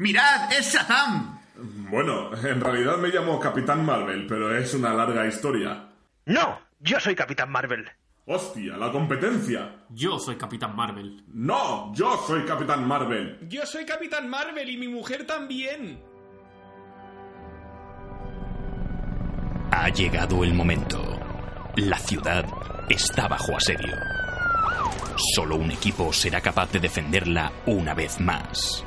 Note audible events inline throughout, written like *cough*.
¡Mirad! ¡Es Shazam! Bueno, en realidad me llamo Capitán Marvel, pero es una larga historia. ¡No! Yo soy Capitán Marvel. ¡Hostia, la competencia! Yo soy Capitán Marvel. ¡No! ¡Yo soy Capitán Marvel! Yo soy Capitán Marvel y mi mujer también. Ha llegado el momento. La ciudad está bajo asedio. Solo un equipo será capaz de defenderla una vez más.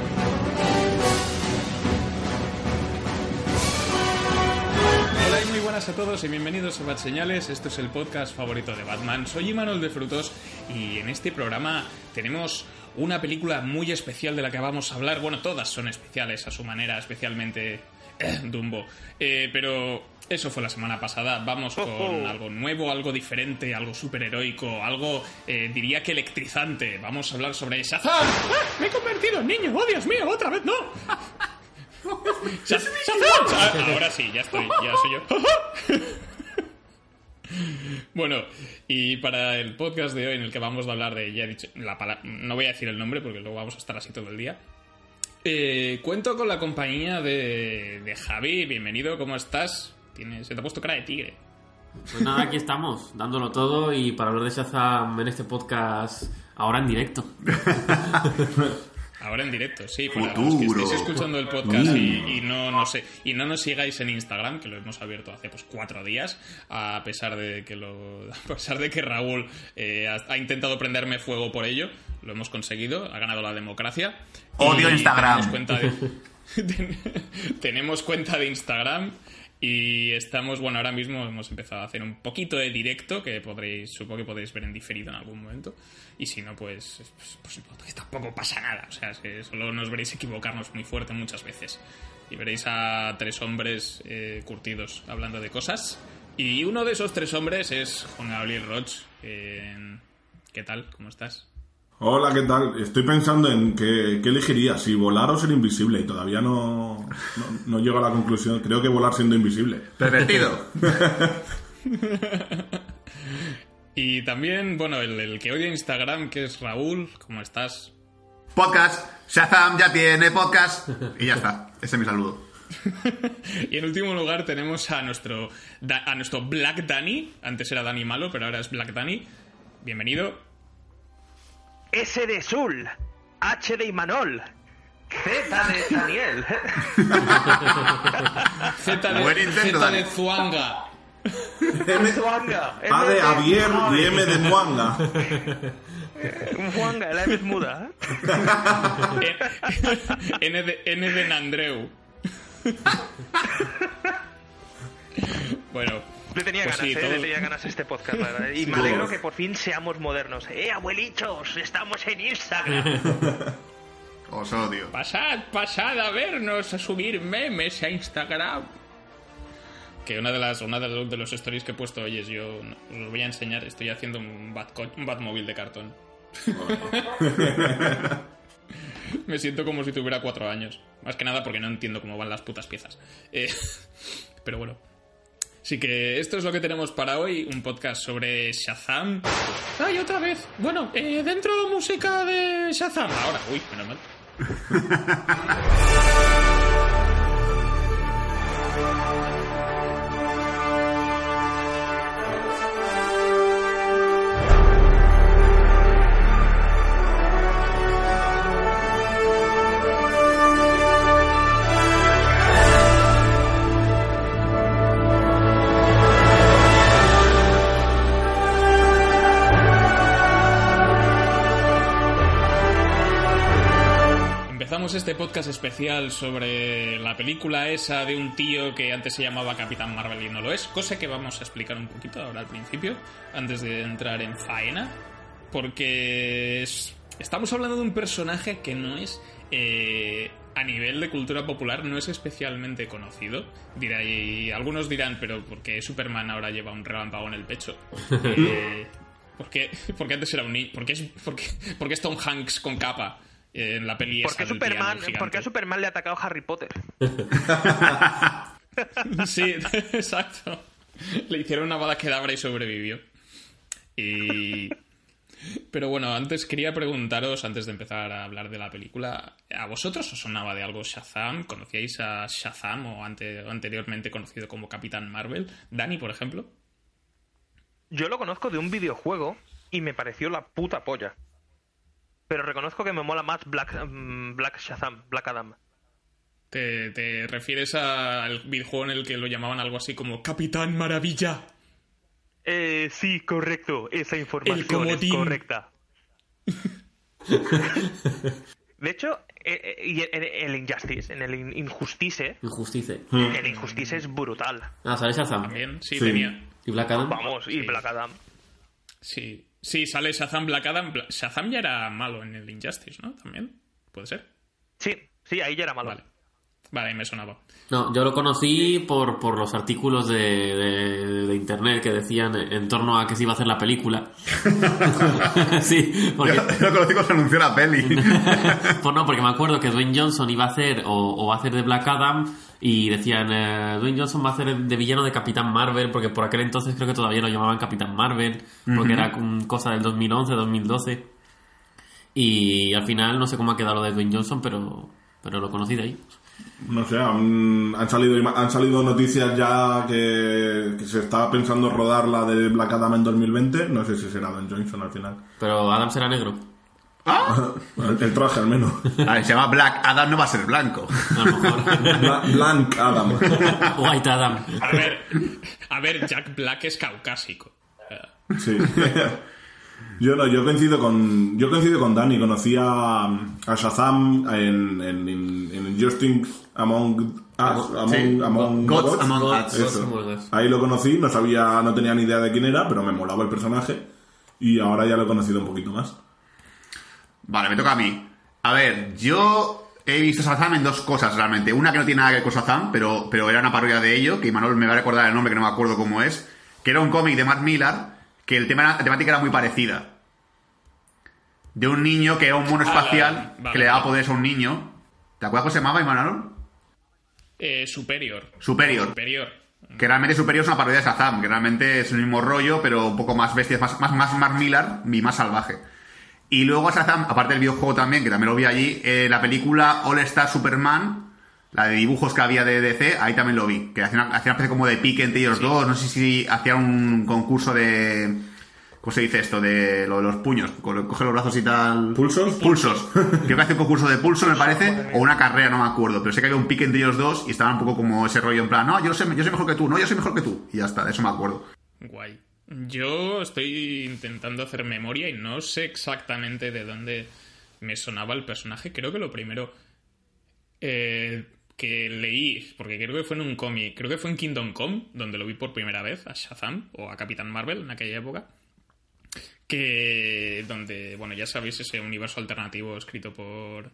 Buenas a todos y bienvenidos a Bat Señales. Esto es el podcast favorito de Batman. Soy Imanol de Frutos y en este programa tenemos una película muy especial de la que vamos a hablar. Bueno, todas son especiales a su manera, especialmente eh, Dumbo. Eh, pero eso fue la semana pasada. Vamos con algo nuevo, algo diferente, algo superheroico, algo, eh, diría que electrizante. Vamos a hablar sobre Shazam. ¡Ah! ¡Me he convertido en niño! ¡Oh, Dios mío! ¡Otra vez no! Ah, Ahora sí, ya estoy, ya soy yo. *laughs* Bueno, y para el podcast de hoy en el que vamos a hablar de, ya he dicho, la pala- no voy a decir el nombre porque luego vamos a estar así todo el día. Eh, cuento con la compañía de, de Javi, bienvenido, ¿cómo estás? Tienes, se te ha puesto cara de tigre. Pues nada, aquí estamos, dándolo todo y para hablar de Shazam en este podcast ahora en directo. *laughs* Ahora en directo, sí, para los que estéis escuchando el podcast y, y no, no sé, y no nos sigáis en Instagram, que lo hemos abierto hace pues cuatro días, a pesar de que lo, *laughs* a pesar de que Raúl eh, ha, ha intentado prenderme fuego por ello, lo hemos conseguido, ha ganado la democracia. Odio Y Instagram. Tenemos cuenta de, *laughs* *laughs* ten- tenemos cuenta de Instagram y estamos, bueno, ahora mismo hemos empezado a hacer un poquito de directo que podréis, supongo que podréis ver en diferido en algún momento. Y si no, pues, pues, pues tampoco pasa nada. O sea, que solo nos veréis equivocarnos muy fuerte muchas veces. Y veréis a tres hombres eh, curtidos hablando de cosas. Y uno de esos tres hombres es Juan Gabriel Roch. ¿Qué tal? ¿Cómo estás? Hola, ¿qué tal? Estoy pensando en qué, qué elegiría, si volar o ser invisible, y todavía no, no, no llego a la conclusión. Creo que volar siendo invisible. Pervertido. *laughs* Y también, bueno, el, el que odia Instagram, que es Raúl. ¿Cómo estás? Podcast. Shazam ya tiene podcast. Y ya está. Ese es mi saludo. *laughs* Y en último lugar tenemos a nuestro, a nuestro Black Danny. Antes era Danny Malo, pero ahora es Black Danny. Bienvenido. S de Sul. H de Imanol. Z de Daniel. *laughs* Z de, Buen intento, Z Dani. de Zuanga. Zuanga. A de Javier y M de Muanga. Juanga, la M es muda. *laughs* N de, N de Nandreu. *laughs* bueno. Le tenía pues ganas, sí, ¿eh? todo- Le tenía ganas este podcast, la verdad. Y me alegro que por fin seamos modernos. ¡Eh, abuelitos! ¡Estamos en Instagram! *laughs* Os odio. Pasad, pasad a vernos, a subir memes a Instagram. Que una de las una de los, de los stories que he puesto hoy es yo os voy a enseñar, estoy haciendo un bat un Batmóvil de cartón. *laughs* Me siento como si tuviera cuatro años. Más que nada porque no entiendo cómo van las putas piezas. Eh, *laughs* pero bueno. Así que esto es lo que tenemos para hoy, un podcast sobre Shazam. ¡Ay, otra vez! Bueno, eh, dentro música de Shazam. Ahora, uy, menos mal. *laughs* podcast especial sobre la película esa de un tío que antes se llamaba Capitán Marvel y no lo es, cosa que vamos a explicar un poquito ahora al principio, antes de entrar en faena, porque es- estamos hablando de un personaje que no es eh, a nivel de cultura popular no es especialmente conocido. Dirá, y algunos dirán, pero ¿por qué Superman ahora lleva un relámpago en el pecho? *laughs* Eh, ¿por, qué, *laughs* porque antes era un niño? ¿Por qué es, por qué- por qué es Tom Hanks con capa en la peli ¿Por qué, Superman? ¿Por qué a Superman le ha atacado Harry Potter? *laughs* Sí, *laughs* exacto. Le hicieron una bala quedabra y sobrevivió. Y... Pero bueno, antes quería preguntaros, antes de empezar a hablar de la película, ¿a vosotros os sonaba de algo Shazam? ¿Conocíais a Shazam o ante- anteriormente conocido como Capitán Marvel? Dani, por ejemplo. Yo lo conozco de un videojuego y me pareció la puta polla. Pero reconozco que me mola más Black, mm, Black Shazam, Black Adam. ¿Te, te refieres al videojuego en el que lo llamaban algo así como Capitán Maravilla? Eh, sí, correcto. Esa información es correcta. *laughs* De hecho, eh, eh, el Injustice, en el In- Injustice, Injusticia. el Injustice es brutal. Ah, sale Shazam. También, sí, Sí. tenía. ¿Y Black Adam? Vamos, y Sí. Black Adam. Sí, sí, sale Shazam Black Adam. Shazam ya era malo en el Injustice, ¿no? También, puede ser. Sí, sí, ahí ya era malo. Vale. Vale, ahí me sonaba. No, yo lo conocí por, por los artículos de, de- de internet que decían en torno a que se iba a hacer la película. *laughs* sí, porque, Yo, yo lo conocí cuando se anunció la peli. *laughs* pues no, porque me acuerdo que Dwayne Johnson iba a hacer o, o va a hacer de Black Adam y decían eh, Dwayne Johnson va a hacer de villano de Capitán Marvel porque por aquel entonces creo que todavía lo llamaban Capitán Marvel porque era un- cosa del 2011, 2012 y al final no sé cómo ha quedado lo de Dwayne Johnson pero, pero lo conocí de ahí. No sé, han, han salido, han salido noticias ya que, que se está pensando rodar la de Black Adam en 2020. No sé si será Don Johnson al final. Pero Adam será negro. El, el traje al menos. A ver, se llama Black Adam, no va a ser blanco. A lo mejor. Bla- Blank Adam. *laughs* White Adam. A ver, a ver, Jack Black es caucásico. Sí. Yo no, yo coincido con yo coincido con Dani, conocí a, a Shazam en, en, en, en Injustice Among Us, Among, Sí. Among Gods Gods. Among Gods. Gods Eso. Among Us. Ahí lo conocí, no sabía, no tenía ni idea de quién era, pero me molaba el personaje y ahora ya lo he conocido un poquito más. Vale, me toca a mí. A ver, yo he visto Shazam en dos cosas realmente. Una que no tiene nada que ver con Shazam, pero, pero era una parodia de ello, que Manuel me va a recordar el nombre que no me acuerdo cómo es, que era un cómic de Matt Miller, que el tema, la temática era muy parecida. De un niño que era un mono Ah, espacial vale, que le daba poderes a un niño. ¿Te acuerdas cómo se llamaba, Manuel? eh, superior. Superior. Superior. Que realmente Superior es una parodia de Shazam, que realmente es el mismo rollo, pero un poco más bestia, más, más, más Mark Millar y más salvaje. Y luego a Shazam, aparte del videojuego también, que también lo vi allí, eh, la película All Star Superman, la de dibujos que había de DC, ahí también lo vi. Que hacían una, hacían una especie como de pique entre ellos dos, no sé si hacían un concurso de... ¿Cómo se dice esto? De lo de los puños, co- coge los brazos y tal... ¿Pulsos? Pulsos. *laughs* Creo que hace un concurso de pulso, me parece, o una carrera, no me acuerdo. Pero sé que había un pique entre ellos dos y estaban un poco como ese rollo en plan, no, yo, sé, yo soy mejor que tú, no, yo soy mejor que tú. Y ya está, de eso me acuerdo. Guay. Yo estoy intentando hacer memoria y no sé exactamente de dónde me sonaba el personaje. Creo que lo primero eh, que leí, porque creo que fue en un cómic, creo que fue en Kingdom Come, donde lo vi por primera vez, a Shazam o a Capitán Marvel en aquella época. Que donde, bueno, ya sabéis, ese universo alternativo escrito por,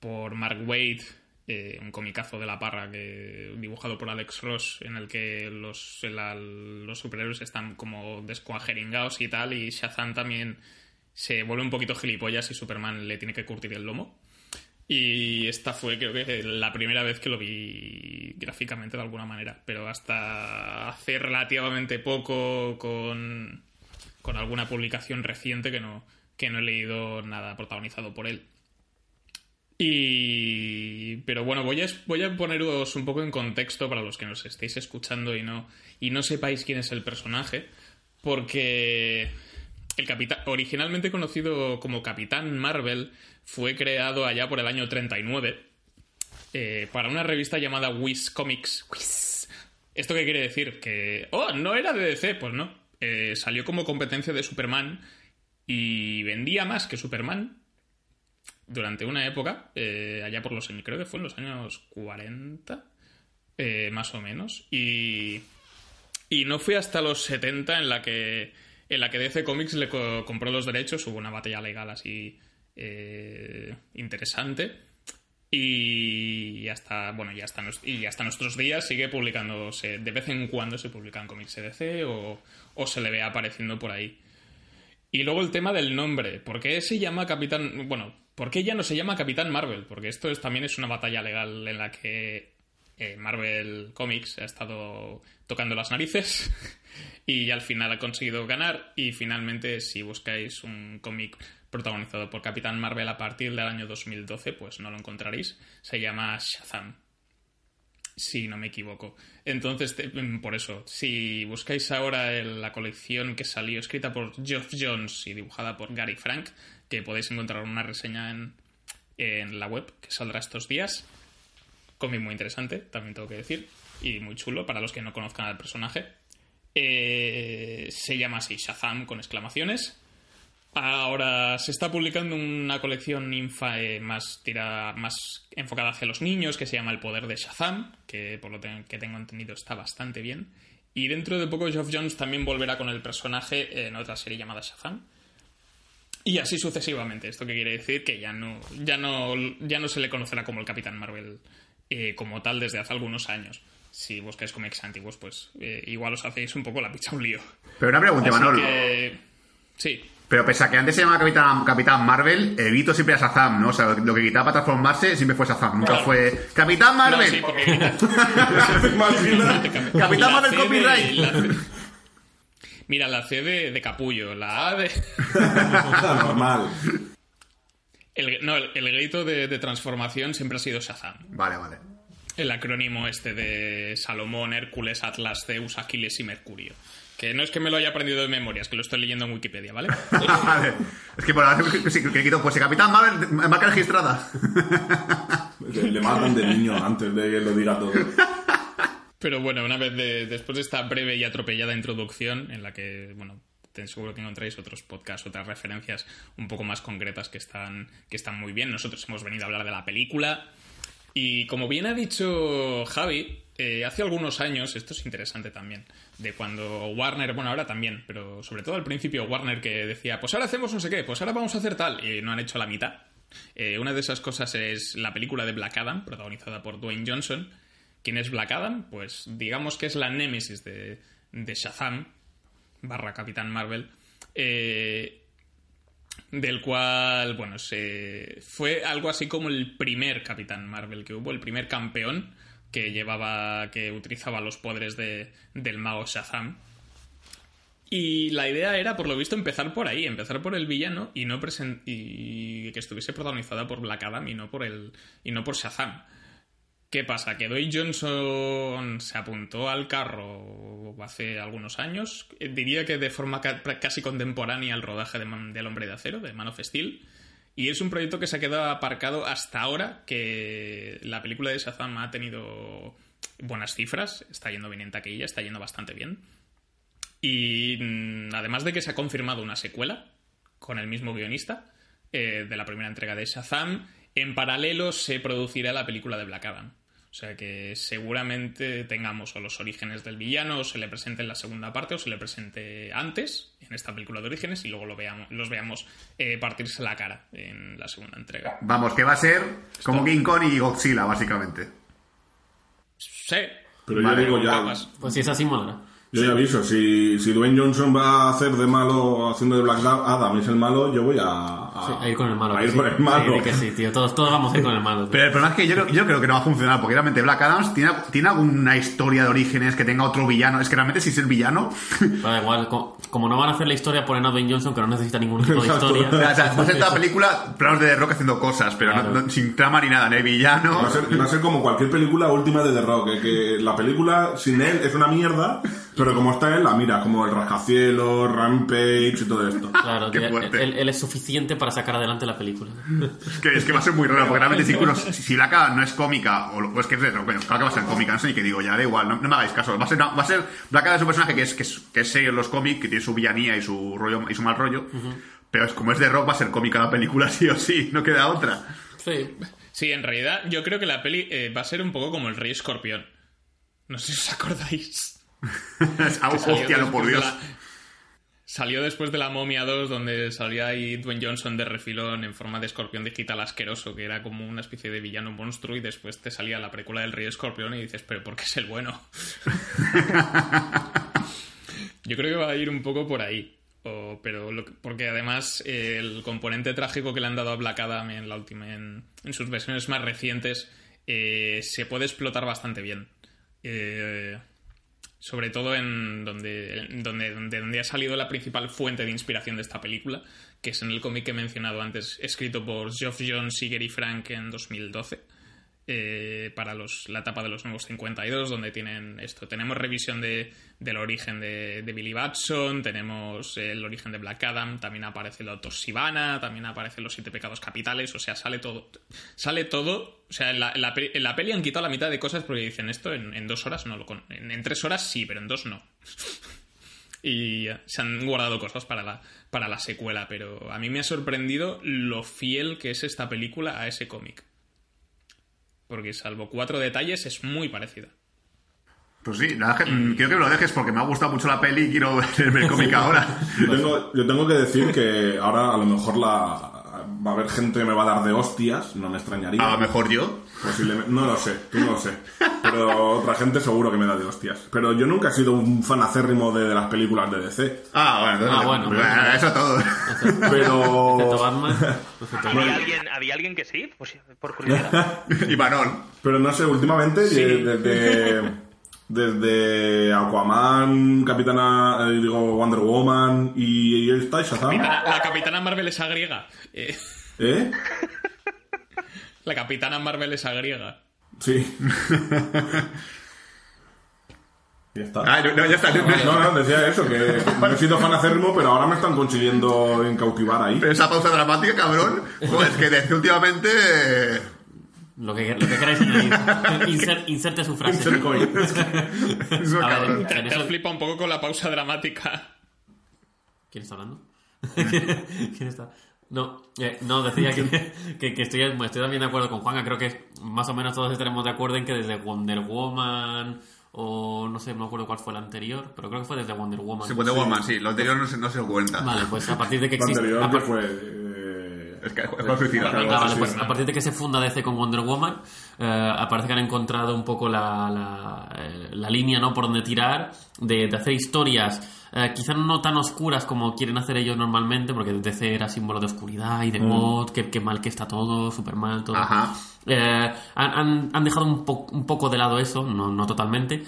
por Mark Waid, eh, un comicazo de la parra que dibujado por Alex Ross, en el que los, los superhéroes están como descuajeringados y tal, y Shazam también se vuelve un poquito gilipollas y Superman le tiene que curtir el lomo. Y esta fue, creo que, la primera vez que lo vi gráficamente de alguna manera. Pero hasta hace relativamente poco, con, con alguna publicación reciente que no, que no he leído nada protagonizado por él. Y. Pero bueno, voy a, voy a poneros un poco en contexto para los que nos estéis escuchando y no, y no sepáis quién es el personaje. Porque. El capitán, originalmente conocido como Capitán Marvel, fue creado allá por el año 39 eh, para una revista llamada Wiz Comics. ¿Esto qué quiere decir? Que. ¡Oh! ¿No era de DC? Pues no. Eh, salió como competencia de Superman y vendía más que Superman durante una época, eh, allá por los creo que fue en los años 40, eh, más o menos, y, y no fue hasta los 70 en la que, en la que DC Comics le co- compró los derechos, hubo una batalla legal así eh, interesante, Y hasta, bueno, ya hasta, y hasta nuestros días sigue publicándose. De vez en cuando se publican cómics EDC o, o se le ve apareciendo por ahí. Y luego el tema del nombre. ¿Por qué se llama Capitán... Bueno, ¿por qué ya no se llama Capitán Marvel? Porque esto es, también es una batalla legal en la que eh, Marvel Comics ha estado tocando las narices *laughs* y al final ha conseguido ganar. Y finalmente, si buscáis un cómic protagonizado por Capitán Marvel a partir del año 2012, pues no lo encontraréis. Se llama Shazam si no me equivoco. Entonces, mm, por eso, si buscáis ahora la colección que salió escrita por Geoff Jones y dibujada por Gary Frank, que podéis encontrar una reseña en, en la web que saldrá estos días. Cómic muy interesante, también tengo que decir, y muy chulo para los que no conozcan al personaje. Eh, se llama así, Shazam con exclamaciones. Ahora se está publicando una colección infa eh, más, tira, más enfocada hacia los niños que se llama El Poder de Shazam, que por lo que tengo entendido está bastante bien. Y dentro de poco Geoff Jones también volverá con el personaje en otra serie llamada Shazam. Y así sucesivamente. Esto que quiere decir que ya no, ya no, ya no se le conocerá como el Capitán Marvel eh, como tal desde hace algunos años. Si buscáis cómics antiguos, pues eh, igual os hacéis un poco la picha un lío. Pero una pregunta, Así Manol. que... Sí, Pero pese a que antes se llamaba Capitán, Capitán Marvel, Evito siempre era Shazam, ¿no? O sea, lo que quitaba para transformarse siempre fue Shazam. Nunca Claro. fue Capitán No, Marvel. *laughs* *laughs* Capitán Marvel Copyright. la Mira, la C de, de capullo, la A de... *laughs* Normal. El, no, el, el grito de, de transformación siempre ha sido Shazam. Vale, vale. El acrónimo este de Salomón, Hércules, Atlas, Zeus, Aquiles y Mercurio. Que no es que me lo haya aprendido de memoria, es que lo estoy leyendo en Wikipedia, ¿vale? *laughs* Vale. Es que por ahora que, que, quito, pues Capitán Marvel, marca registrada. Le le matan de niño antes de que lo diga todo. *laughs* Pero bueno, una vez de- después de esta breve y atropellada introducción, en la que, bueno, seguro que encontráis otros podcasts, otras referencias un poco más concretas que están, que están muy bien. Nosotros hemos venido a hablar de la película. Y como bien ha dicho Javi, eh, hace algunos años, esto es interesante también, de cuando Warner, bueno, ahora también, pero sobre todo al principio Warner que decía, pues ahora hacemos no sé qué, pues ahora vamos a hacer tal, y no han hecho la mitad. Eh, una de esas cosas es la película de Black Adam, protagonizada por Dwayne Johnson. ¿Quién es Black Adam? Pues digamos que es la némesis de, de Shazam, barra Capitán Marvel. Eh, del cual, bueno, se, fue algo así como el primer Capitán Marvel que hubo, el primer campeón que llevaba, que utilizaba los poderes de, del mago Shazam. Y la idea era, por lo visto, empezar por ahí, empezar por el villano y no que estuviese protagonizada por Black Adam y no por el y no por Shazam. ¿Qué pasa? Que Dwayne Johnson se apuntó al carro hace algunos años, eh, diría que de forma ca- casi contemporánea al rodaje de Man- del Hombre de Acero, de Man of Steel, y es un proyecto que se ha quedado aparcado hasta ahora, que la película de Shazam ha tenido buenas cifras, está yendo bien en taquilla, está yendo bastante bien. Y mm, además de que se ha confirmado una secuela con el mismo guionista eh, de la primera entrega de Shazam, en paralelo se producirá la película de Black Adam. O sea que seguramente tengamos o los orígenes del villano, o se le presente en la segunda parte, o se le presente antes, en esta película de orígenes, y luego lo veamos, los veamos eh, partirse la cara en la segunda entrega. Vamos, que va a ser como King Kong y Godzilla, básicamente. Sí. Pero Vale, yo digo ya. Pues si es así, mola. Yo ya aviso, si, si Dwayne Johnson va a hacer de malo haciendo de Black Adam es el malo, yo voy a, a, Sí, a ir con el malo. a que ir sí. por el malo. Sí, di que sí, tío. Todos, todos vamos a ir con el malo. tío. Pero el problema es que yo, creo- yo creo que no va a funcionar, porque realmente Black Adams tiene, tiene alguna historia de orígenes que tenga otro villano. Es que realmente si es el villano, *laughs* Pero da igual, co- como no van a hacer la historia, ponen a Dwayne Johnson, que no necesita ningún tipo de Exacto. historia. o sea, va a ser la *laughs* película planos de The Rock haciendo cosas, pero no- Claro. no- sin trama ni nada, ni hay villano. Va a, ser, va a ser como cualquier película última de The Rock, eh, que la película sin él es una mierda, pero como está él, la mira, como el rascacielos, Rampage y todo esto. *laughs* Claro, Qué fuerte. él, él es suficiente para sacar adelante la película. Es que, es que va a ser muy raro, porque realmente si, si, Adam no es cómica, o, o es que es de Rock, bueno, claro que va a ser cómica, no sé ni qué digo, ya da igual, no, no me hagáis caso. Va a ser, va a ser Black Adam es un personaje que es, que es, que es serio en los cómics, que tiene su villanía y su rollo y su mal rollo, pero es, como es de Rock va a ser cómica la película *laughs* sí o sí, no queda otra. Sí. Sí, en realidad yo creo que la peli eh, va a ser un poco como el Rey Escorpión. No sé si os acordáis. *laughs* Ah, hostia, no, por de Dios. la- Salió después de la Momia 2, donde salía ahí Dwayne Johnson de refilón en forma de escorpión digital asqueroso, que era como una especie de villano monstruo, y después te salía la película del Rey Escorpión y dices, pero ¿por qué es el bueno? *laughs* Yo creo que va a ir un poco por ahí. O- pero lo porque además eh, el componente trágico que le han dado a Black Adam en la última en, en sus versiones más recientes eh, se puede explotar bastante bien. Eh, sobre todo en donde, donde, donde, donde ha salido la principal fuente de inspiración de esta película, que es en el cómic que he mencionado antes, escrito por Geoff Jones y Gary Frank en 2012, eh, para los, la etapa de los nuevos 52, donde tienen esto. Tenemos revisión de, del origen de, Billy Batson, tenemos el origen de Black Adam, también aparece el Otto Sivana, también aparecen los siete pecados capitales, o sea, sale todo. Sale todo. O sea, en la, en la, la peli han quitado la mitad de cosas porque dicen esto en, dos horas no lo con. En, en tres horas sí, pero en dos no. *laughs* y se han guardado cosas para la, para la secuela, pero a mí me ha sorprendido lo fiel que es esta película a ese cómic. Porque salvo cuatro detalles es muy parecida. Pues sí, la verdad es que, mm, quiero que me lo dejes porque me ha gustado mucho la peli y quiero *laughs* ver el cómic ahora. Yo tengo, yo tengo que decir que ahora a lo mejor la va a haber gente que me va a dar de hostias, no me extrañaría. A lo mejor yo. Posiblemente, no lo sé, tú no lo sé. Pero otra gente seguro que me da de hostias. Pero yo nunca he sido un fan acérrimo de, de las películas de DC. Ah, bueno, entonces, Ah, bueno, pues, bueno. eso todo. Excepto Pero. Batman. ¿Había alguien, ¿Había alguien que sí? Pues por curiosidad. *laughs* y Manol. Pero no sé, últimamente, desde, desde Aquaman, Capitana, eh, digo, Wonder Woman y, y está Shazam. Capitana- la capitana Marvel es griega. Eh, ¿Eh? *laughs* la capitana Marvel es griega. Sí. *laughs* ya está. Ah, no, no, ya está. No, no, decía eso, que no he sido fan acérrimo, pero ahora me están consiguiendo en cautivar ahí. Pero esa pausa dramática, cabrón. Joder, es que desde últimamente. Eh, Lo que, lo que queráis añadir. *laughs* Insert- inserte su frase. *laughs* Eso, A ver. Te, te eso- has flipado un poco con la pausa dramática. ¿Quién está hablando? *laughs* ¿Quién está? No, eh, no, decía que, que, que estoy, estoy también de acuerdo con Juanga. Creo que más o menos todos estaremos de acuerdo en que desde Wonder Woman o no sé, no me acuerdo cuál fue el anterior, pero creo que fue desde Wonder Woman. Sí, Wonder Woman, sí. Lo anterior no se, no se cuenta. Vale, pues a partir de que Lo existe... anterior a que par- fue... Es que es suicida. Claro, Ah, vale, pues a partir de que se funda DC con Wonder Woman, eh, parece que han encontrado un poco la, la, eh, la línea ¿no? por donde tirar, de, de hacer historias eh, quizás no tan oscuras como quieren hacer ellos normalmente, porque DC era símbolo de oscuridad y de mod, que, que mal que está todo, súper mal todo. Ajá. Eh, han, han- han dejado un, po- un poco de lado eso, no, no totalmente.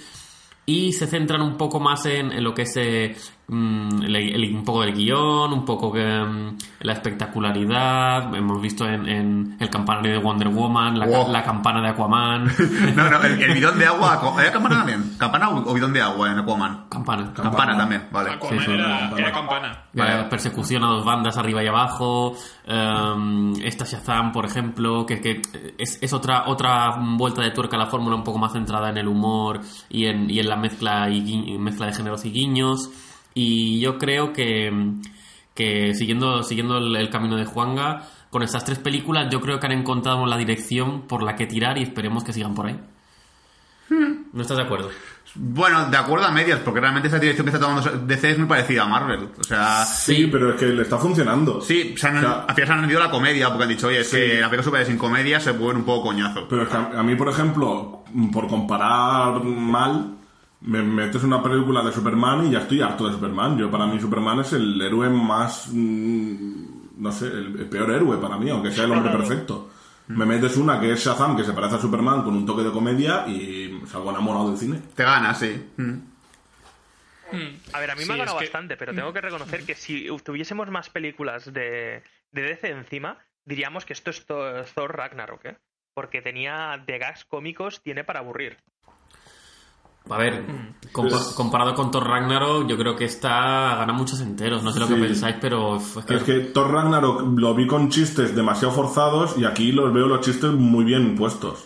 Y se centran un poco más en, en lo que es eh, mm, el- el- un poco del guion, un poco que, mm, la espectacularidad. Hemos visto en, en el campanario de Wonder Woman, la, Wow. la campana de Aquaman. *laughs* No, no, el, el bidón de agua. ¿Había campana también? ¿Campana o bidón de agua en Aquaman? campana. Campana también, vale. Aquaman sí, era, campana. era campana. Vale. Eh, persecución a dos bandas arriba y abajo. eh, esta Shazam, por ejemplo, que, que es, es otra, otra vuelta de tuerca a la fórmula un poco más centrada en el humor y en, y en la mezcla, y gui- mezcla de géneros y guiños. Y yo creo que, que siguiendo, siguiendo el, el camino de Juanga, con estas tres películas, yo creo que han encontrado la dirección por la que tirar y esperemos que sigan por ahí. ¿No estás de acuerdo? Bueno, de acuerdo a medias, porque realmente esa dirección que está tomando DC es muy parecida a Marvel. O sea, Sí, pero es que le está funcionando. sí, se han, O sea, al final se han rendido la comedia, porque han dicho, oye, es que la película super sin comedia se vuelve un poco coñazo. Pero es que a, a mí, por ejemplo, por comparar mal, me metes una película de Superman y ya estoy harto de Superman. Yo, para mí, Superman es el héroe más. mm, no sé, el, el peor héroe para mí, aunque sea el hombre perfecto. Me metes una que es Shazam, que se parece a Superman con un toque de comedia y salgo enamorado del cine. Te ganas, sí. Mm. A ver, a mí Sí, me ha ganado que- bastante, pero tengo que reconocer que si tuviésemos más películas de, de DC encima, diríamos que esto es Thor, Thor Ragnarok, ¿eh? Porque tenía de gas cómicos, tiene para aburrir. A ver, compa- comparado con Thor Ragnarok, yo creo que esta gana muchos enteros. No sé lo que pensáis, pero es que, Es que Thor Ragnarok lo vi con chistes demasiado forzados y aquí los veo los chistes muy bien puestos.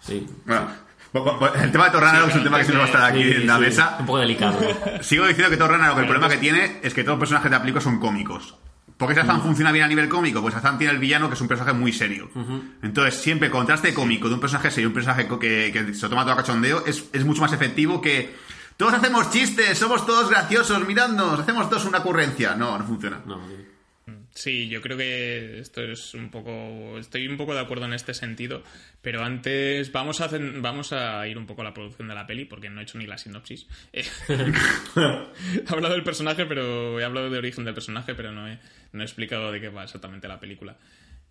sí, Bueno, bu- bu- el tema de Thor Ragnarok es un tema que siempre va a estar aquí Sí, en la sí, mesa. un poco delicado. Sigo diciendo que Thor Ragnarok, el problema que tiene es que todos los personajes de película son cómicos. ¿Por qué Shazam funciona bien a nivel cómico? Pues Shazam tiene el villano que es un personaje muy serio. Entonces, siempre el contraste cómico de un personaje serio y un personaje que, que se toma todo a cachondeo es, es mucho más efectivo que Todos hacemos chistes, somos todos graciosos, miradnos, hacemos todos una ocurrencia. No, no funciona. No, tío. Sí, yo creo que esto es un poco. Estoy un poco de acuerdo en este sentido. Pero antes vamos a, hacer- vamos a ir un poco a la producción de la peli, porque no he hecho ni la sinopsis. *laughs* He hablado del personaje, pero he hablado de origen del personaje, pero no he, no he explicado de qué va exactamente la película.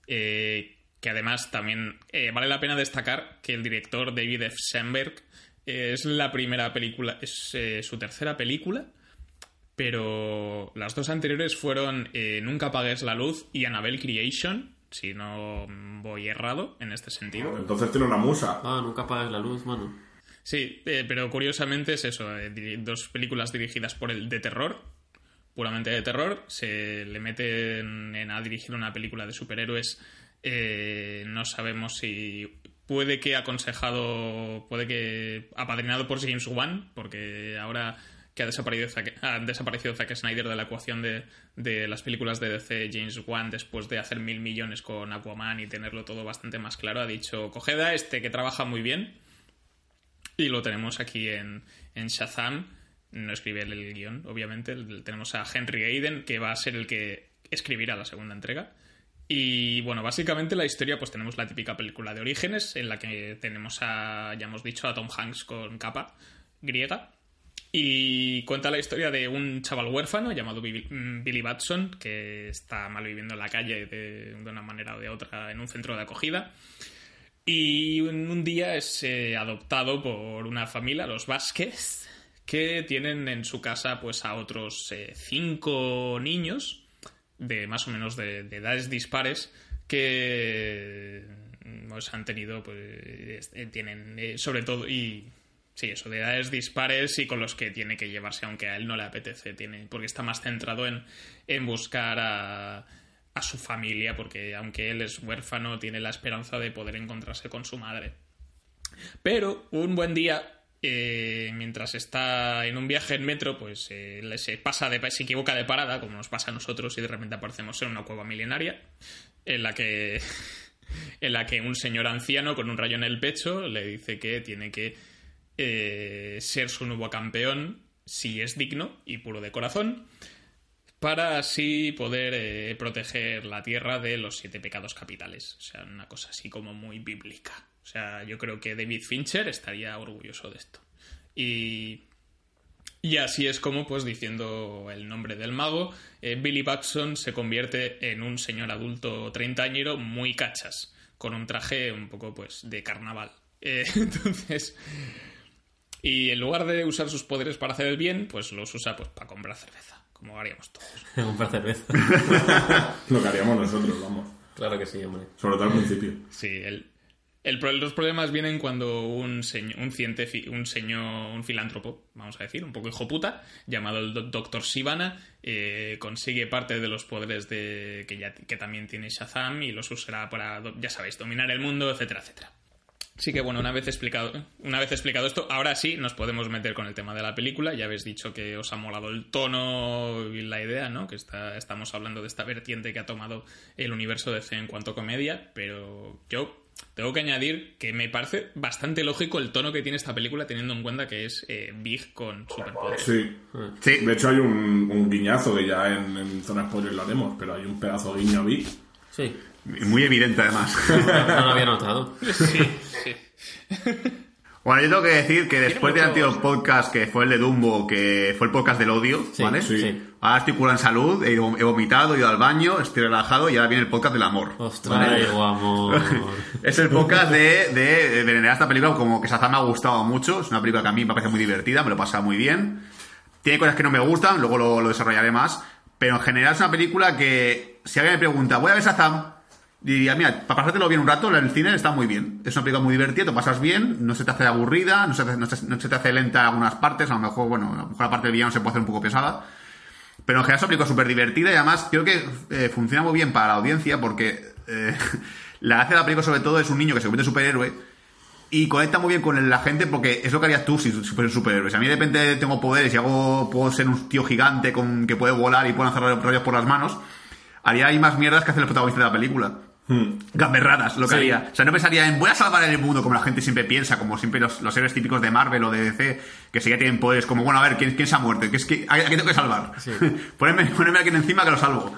Eh, que además también eh, vale la pena destacar que el director David F. Sandberg eh, es la primera película, es eh, su tercera película pero las dos anteriores fueron eh, Nunca apagues la luz y Annabelle Creation, si no voy errado en este sentido. Entonces tiene una musa. Ah, nunca apagues la luz, mano. Sí, eh, pero curiosamente es eso, eh, dos películas dirigidas por el de terror, puramente de terror, se le mete en, en a dirigir una película de superhéroes, eh, no sabemos si puede que aconsejado, puede que apadrinado por James Wan, porque ahora que ha desaparecido Zack, ha desaparecido Zack Snyder de la ecuación de, de las películas de DC, James Wan, después de hacer mil millones con Aquaman y tenerlo todo bastante más claro, ha dicho, coged a este que trabaja muy bien, y lo tenemos aquí en, en Shazam. No escribe él el guion, obviamente. El- Tenemos a Henry Aiden, que va a ser el que escribirá la segunda entrega. Y bueno, básicamente la historia, pues tenemos la típica película de orígenes, en la que tenemos a, ya hemos dicho, a Tom Hanks con capa griega. Y cuenta la historia de un chaval huérfano llamado mm, Billy Batson, que está mal viviendo en la calle de, una manera o de otra en un centro de acogida. Y un, día es eh, adoptado por una familia, los Vázquez, que tienen en su casa pues a otros eh, cinco niños de más o menos de, de edades dispares que pues, han tenido pues eh, tienen sobre todo y sí eso de edades dispares y con los que tiene que llevarse aunque a él no le apetece tiene porque está más centrado en, en buscar a su familia, porque aunque él es huérfano, tiene la esperanza de poder encontrarse con su madre. Pero un buen día, eh, mientras está en un viaje en metro, pues eh, se pasa de, se equivoca de parada, como nos pasa a nosotros, y de repente aparecemos en una cueva milenaria, en la que *laughs* en la que un señor anciano con un rayo en el pecho le dice que tiene que eh, ser su nuevo campeón si es digno y puro de corazón para así poder eh, proteger la tierra de los siete pecados capitales. O sea, una cosa así como muy bíblica. O sea, yo creo que David Fincher estaría orgulloso de esto. Y, y así es como, pues diciendo el nombre del mago, eh, Billy Batson se convierte en un señor adulto treintañero muy cachas, con un traje un poco, pues, de carnaval. Eh, *laughs* entonces... Y en lugar de usar sus poderes para hacer el bien, pues los usa pues para comprar cerveza, como haríamos todos. *laughs* Comprar cerveza. *laughs* Lo que haríamos nosotros, vamos. claro que sí, hombre. Sobre todo al principio. Sí, el, el pro- los problemas vienen cuando un señor, un científico, un señor, un filántropo, vamos a decir, un poco hijo puta, llamado el Doctor Sivana, eh, consigue parte de los poderes de, que, ya, que también tiene Shazam y los usará para, ya sabéis, dominar el mundo, etcétera, etcétera. Así que bueno, una vez explicado, una vez explicado esto, ahora sí nos podemos meter con el tema de la película. Ya habéis dicho que os ha molado el tono y la idea, ¿no? Que está, estamos hablando de esta vertiente que ha tomado el universo de C en cuanto a comedia, pero yo tengo que añadir que me parece bastante lógico el tono que tiene esta película teniendo en cuenta que es eh, Big con superpoderes. Sí. Sí, De hecho hay un, un guiñazo que ya en, en zona spoiler lo haremos, pero hay un pedazo de guiño a Vic. Sí. Muy evidente además. *laughs* No lo había notado. Sí, sí. Bueno, yo tengo que decir que después del mucho- anterior podcast que fue el de Dumbo, que fue el podcast del odio, Sí, ¿vale? sí. Ahora estoy curado en salud, he, vomitado, he ido al baño, estoy relajado y ahora viene el podcast del amor. Os ¿vale? traigo amor. *laughs* Es el podcast de, de, de venerar esta película como que Shazam me ha gustado mucho. Es una película que a mí me parece muy divertida, me lo pasa muy bien. Tiene cosas que no me gustan, luego lo, lo desarrollaré más. Pero en general es una película que, si alguien me pregunta, ¿voy a ver Shazam? Diría, mira, para pasártelo bien un rato, el cine está muy bien. Es una película muy divertida, te pasas bien, no se te hace aburrida, no se, no se- te hace lenta en algunas partes, a lo mejor, bueno, a lo mejor la parte del villano se puede hacer un poco pesada. Pero en general es una película súper divertida y además creo que eh, funciona muy bien para la audiencia porque eh, *laughs* la de la película sobre todo es un niño que se convierte en superhéroe y conecta muy bien con la gente porque es lo que harías tú si fueras superhéroe. Si a mí de repente tengo poderes y hago, puedo ser un tío gigante con que puede volar y puede lanzar rayos por las manos, haría ahí más mierdas que hacen los protagonistas de la película. Gamberradas lo que Sí. haría. O sea, no pensaría en voy a salvar el mundo como la gente siempre piensa, como siempre los, los héroes típicos de Marvel o de DC, que sí que tienen poderes como, bueno, a ver, ¿quién, quién se ha muerto? ¿Qué es que, ¿A quién tengo que salvar? Sí. *laughs* ponerme, ponerme a quien encima que lo salvo.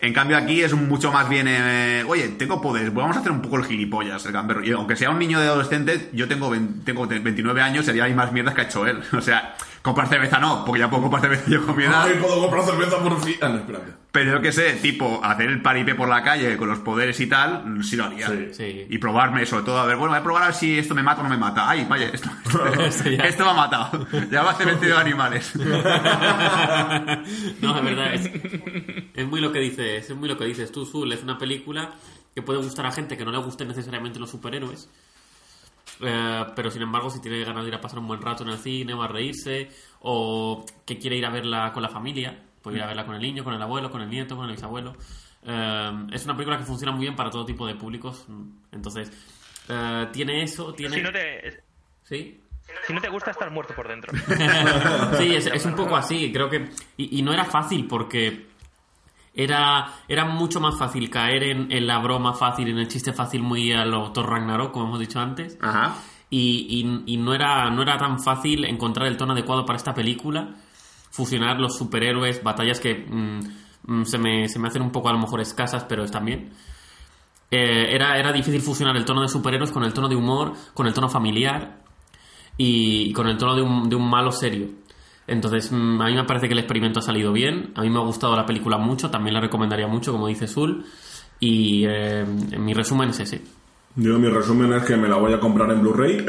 En cambio aquí es mucho más bien, eh, oye, tengo poderes, pues vamos a hacer un poco el gilipollas, el gamberro. Y aunque sea un niño de adolescente, yo tengo, vein- tengo 29 años, sería hay más mierdas que ha hecho él. *laughs* O sea, comprar cerveza no, porque ya puedo comprar cerveza yo con mi edad. Ay, puedo comprar cerveza por fin. Ah, no, espérate. Pero yo que sé, tipo, hacer el paripé por la calle con los poderes y tal, sí lo haría. Sí. Sí. Y probarme, sobre todo, a ver, bueno, voy a probar a ver si esto me mata o no me mata. Ay, vaya, esto, *laughs* Esto esto me ha matado. Ya va a hacer de animales. *laughs* no, es verdad, es, es muy lo que dices, es muy lo que dices tú, Zul. Es una película que puede gustar a gente que no le gusten necesariamente los superhéroes. Eh, pero sin embargo, si tiene ganas de ir a pasar un buen rato en el cine o a reírse, o que quiere ir a verla con la familia, puede ir a verla con el niño, con el abuelo, con el nieto, con el bisabuelo. Eh, es una película que funciona muy bien para todo tipo de públicos. Entonces, eh, tiene eso, tiene. Si no te, ¿Sí? si no te gusta, estás muerto por dentro. *laughs* sí, es, es un poco así, creo que... Y, y no era fácil porque era, era mucho más fácil caer en, en la broma fácil, en el chiste fácil muy a lo Thor Ragnarok, como hemos dicho antes. Ajá. Y, y- y no, era, no era tan fácil encontrar el tono adecuado para esta película, fusionar los superhéroes, batallas que mm, mm, se, me, se me hacen un poco a lo mejor escasas, pero están bien. Eh, era, era difícil fusionar el tono de superhéroes con el tono de humor, con el tono familiar y con el tono de un, de un malo serio. Entonces, mm, a mí me parece que el experimento ha salido bien. A mí me ha gustado la película mucho, también la recomendaría mucho, como dice Zul. Y eh, mi resumen es ese. Yo mi resumen es que me la voy a comprar en Blu-ray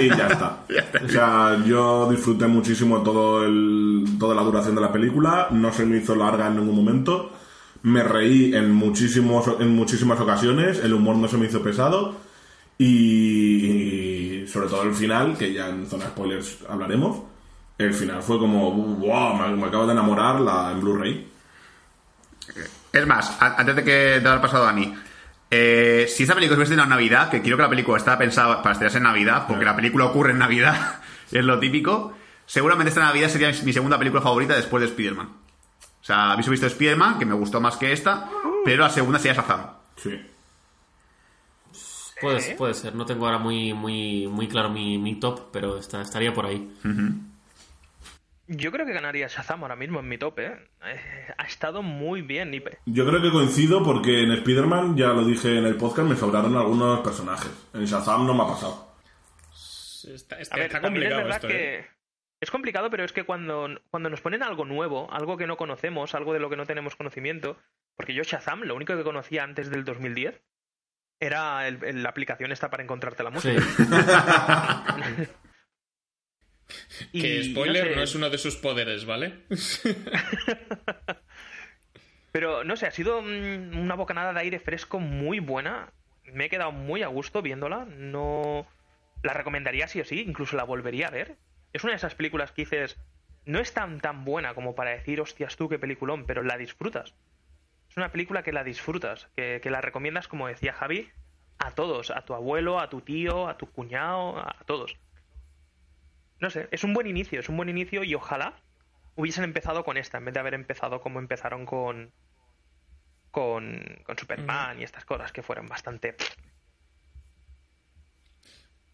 y ya está. *laughs* O sea, yo disfruté muchísimo todo el, toda la duración de la película, no se me hizo larga en ningún momento, me reí en, muchísimos, en muchísimas ocasiones, el humor no se me hizo pesado y, y sobre todo el final, que ya en zona spoilers hablaremos, el final fue como, wow, me, me acabo de enamorar la, en Blu-ray. Es más, antes de que de haber pasado a Dani, eh, si esta película hubiese en Navidad, que quiero que la película está pensada para estrenarse en Navidad, porque la película ocurre en Navidad, *laughs* es lo típico, seguramente esta Navidad sería mi segunda película favorita después de Spider-Man. O sea, habéis visto Spider-Man, que me gustó más que esta, pero la segunda sería Shazam. Sí. Puede, puede ser, no tengo ahora muy, muy, muy claro mi, mi top, pero está- estaría por ahí. Yo creo que ganaría Shazam ahora mismo en mi tope. ¿eh? Eh, Ha estado muy bien. Y Yo creo que coincido porque en Spider-Man, ya lo dije en el podcast, me sobraron algunos personajes. En Shazam no me ha pasado. Está, está- A ver, está también es complicado verdad esto, que ¿eh? es complicado, pero es que cuando, cuando nos ponen algo nuevo, algo que no conocemos, algo de lo que no tenemos conocimiento, porque yo Shazam, lo único que conocía antes del 2010 era el- el- la aplicación esta para encontrarte la Sí. *laughs* Y, Que spoiler sé, no es uno de sus poderes, ¿vale? *laughs* Pero no sé, ha sido mm, una bocanada de aire fresco muy buena. Me he quedado muy a gusto viéndola. No la recomendaría sí o sí, incluso la volvería a ver. Es una de esas películas que dices, no es tan tan buena como para decir, hostias tú, qué peliculón, pero la disfrutas. Es una película que la disfrutas, que, que la recomiendas, como decía Javi, a todos, a tu abuelo, a tu tío, a tu cuñado, a todos. No sé, es un buen inicio, es un buen inicio y ojalá hubiesen empezado con esta en vez de haber empezado como empezaron con con, con Superman y estas cosas que fueron bastante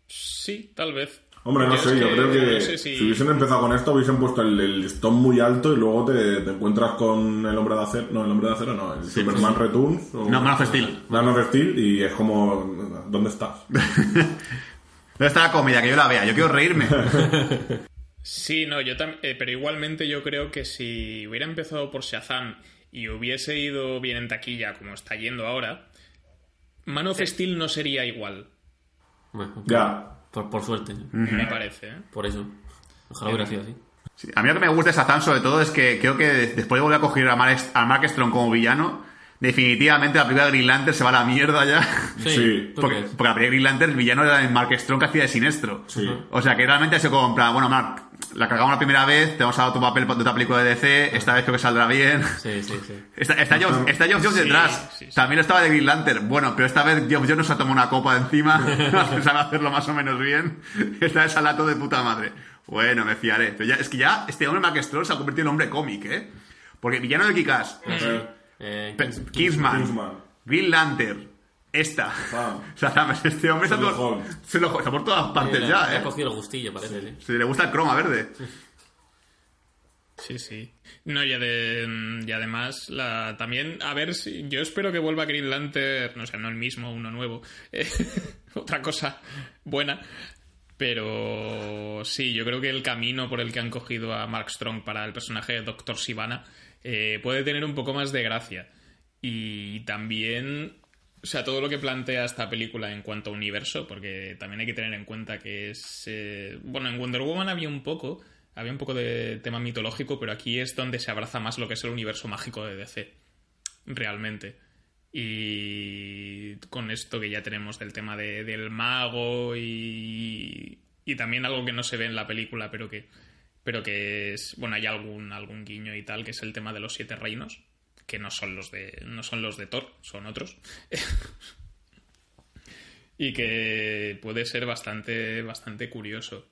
Sí, tal vez. Hombre, no Yo sé, yo que creo que no sé si- si hubiesen empezado con esto, hubiesen puesto el, el listón muy alto y luego te, te encuentras con el hombre de acero. No, el hombre de acero no, el Superman Returns. o- No, Man of Steel. Man of Steel y es como, ¿dónde estás? *laughs* ¿Dónde está la comedia? Que yo la vea, yo quiero reírme. *laughs* Sí, no, yo también. pero igualmente yo creo que si hubiera empezado por Shazam y hubiese ido bien en taquilla como está yendo ahora, Man of Steel no sería igual, Bueno, Ya. por, por suerte, me parece. ¿eh? por eso. Ojalá hubiera sido así. Sí, A mí lo que me gusta de Shazam sobre todo es que creo que después de volver a coger a Mark, a Mark Strong como villano, definitivamente la película de Green Lantern se va a la mierda ya. Sí, ¿tú Porque, crees? porque la película de Green Lantern, el villano era el Mark Strong que hacía de siniestro. Sí. O sea que realmente se compra, bueno Mark, la cagamos la primera vez, te vamos a dar tu papel de otra película de DC, esta vez creo que saldrá bien. Sí, sí, sí. Está, está Geoff, está Jones Sí, detrás. sí, sí. También lo estaba de Green Lantern. Bueno, pero esta vez Geoff Jones se ha tomado una copa de encima. *laughs* *laughs* sabe hacerlo más o menos bien. Esta vez salato de puta madre. Bueno, me fiaré. Pero ya, es que ya este hombre Mark Strong se ha convertido en hombre cómic, ¿eh? Porque villano de Kikas. Eh, Eh, Kings- Kingsman. Kingsman. Green Lantern, esta. Ah. *laughs* O sea, este hombre está, todo- se lo- está por todas partes Le- ya, le ¿eh? ha cogido el gustillo, parece, ¿eh? Se le gusta el croma verde. Sí, sí. No, y, ade- y además, la, también, a ver si. Yo espero que vuelva Green Lantern, no sé, no el mismo, uno nuevo. eh, *laughs* otra cosa buena. Pero sí, yo creo que el camino por el que han cogido a Mark Strong para el personaje de Doctor Sivana eh, puede tener un poco más de gracia. Y también, o sea, todo lo que plantea esta película en cuanto a universo, porque también hay que tener en cuenta que es... eh, bueno, en Wonder Woman había un poco, había un poco de tema mitológico, pero aquí es donde se abraza más lo que es el universo mágico de DC, realmente. Y con esto que ya tenemos del tema de- del mago y, y también algo que no se ve en la película, pero que, pero que es, bueno, hay algún, algún guiño y tal, que es el tema de los siete reinos, que no son los de, no son los de Thor, son otros. *laughs* y que puede ser bastante, bastante curioso.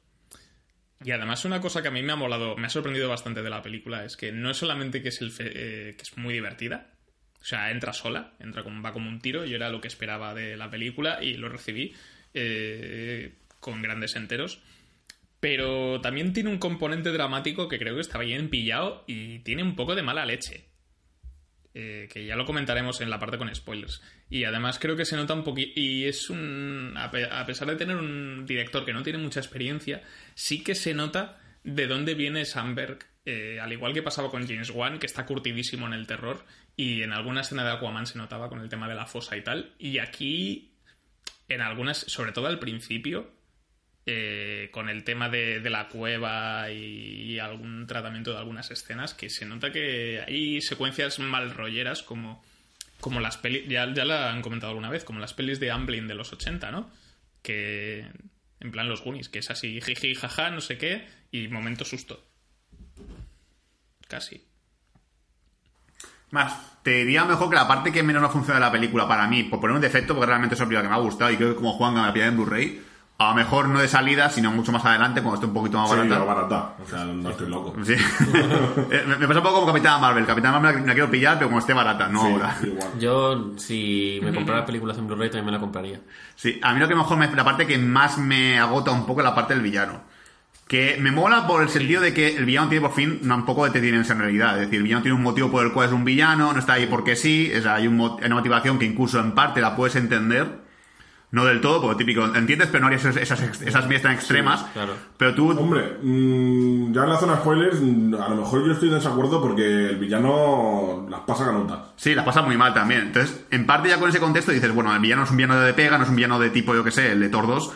Y además una cosa que a mí me ha molado, me ha sorprendido bastante de la película es que no es solamente que es, el eh, que es muy divertida, o sea, entra sola, entra como, va como un tiro, yo era lo que esperaba de la película y lo recibí eh, con grandes enteros. Pero también tiene un componente dramático que creo que está bien pillado y tiene un poco de mala leche. Eh, que ya lo comentaremos en la parte con spoilers. Y además creo que se nota un poquito. Y es un. A, pe- a pesar de tener un director que no tiene mucha experiencia, sí que se nota de dónde viene Sandberg. eh, al igual que pasaba con James Wan, que está curtidísimo en el terror. Y en alguna escena de Aquaman se notaba con el tema de la fosa y tal. Y aquí, en algunas, sobre todo al principio, eh, con el tema de, la cueva y, algún tratamiento de algunas escenas, que se nota que hay secuencias mal rolleras como, como las pelis, ya, ya la han comentado alguna vez, como las pelis de Amblin de los 80, ¿no? Que, en plan los Goonies, que es así, jiji, jaja, no sé qué, y momento susto. Casi. Más, te diría mejor que la parte que menos no funciona de la película para mí, por poner un defecto, porque realmente es una película que me ha gustado y creo que como Juan me la pilla en Blu-ray, a lo mejor no de salida, sino mucho más adelante, cuando esté un poquito más Sí, barata. pero barata. O sea, no estoy loco. Sí. *laughs* Eh, me me pasa un poco como Capitán Marvel. Capitán Marvel la, quiero pillar, pero cuando esté barata, no Sí, ahora. igual. Yo, si me comprara películas en Blu-ray, también me la compraría. Sí, a mí lo que mejor me, la parte que más me agota un poco es la parte del villano. Que me mola por el sentido de que el villano tiene por fin un poco de pertinencia en realidad. Es decir, el villano tiene un motivo por el cual es un villano, no está ahí porque sí, es, hay un mo- una motivación que incluso en parte la puedes entender. No del todo, porque típico, entiendes, pero no harías esas, esas, esas medidas tan extremas. claro. Pero tú, Hombre, mm, ya en la zona spoilers, mm, a lo mejor yo estoy en desacuerdo porque el villano las pasa canotas. Sí, la pasa muy mal también. Entonces, en parte ya con ese contexto dices, bueno, el villano es un villano de pega, no es un villano de tipo, yo que sé, el de Tordos.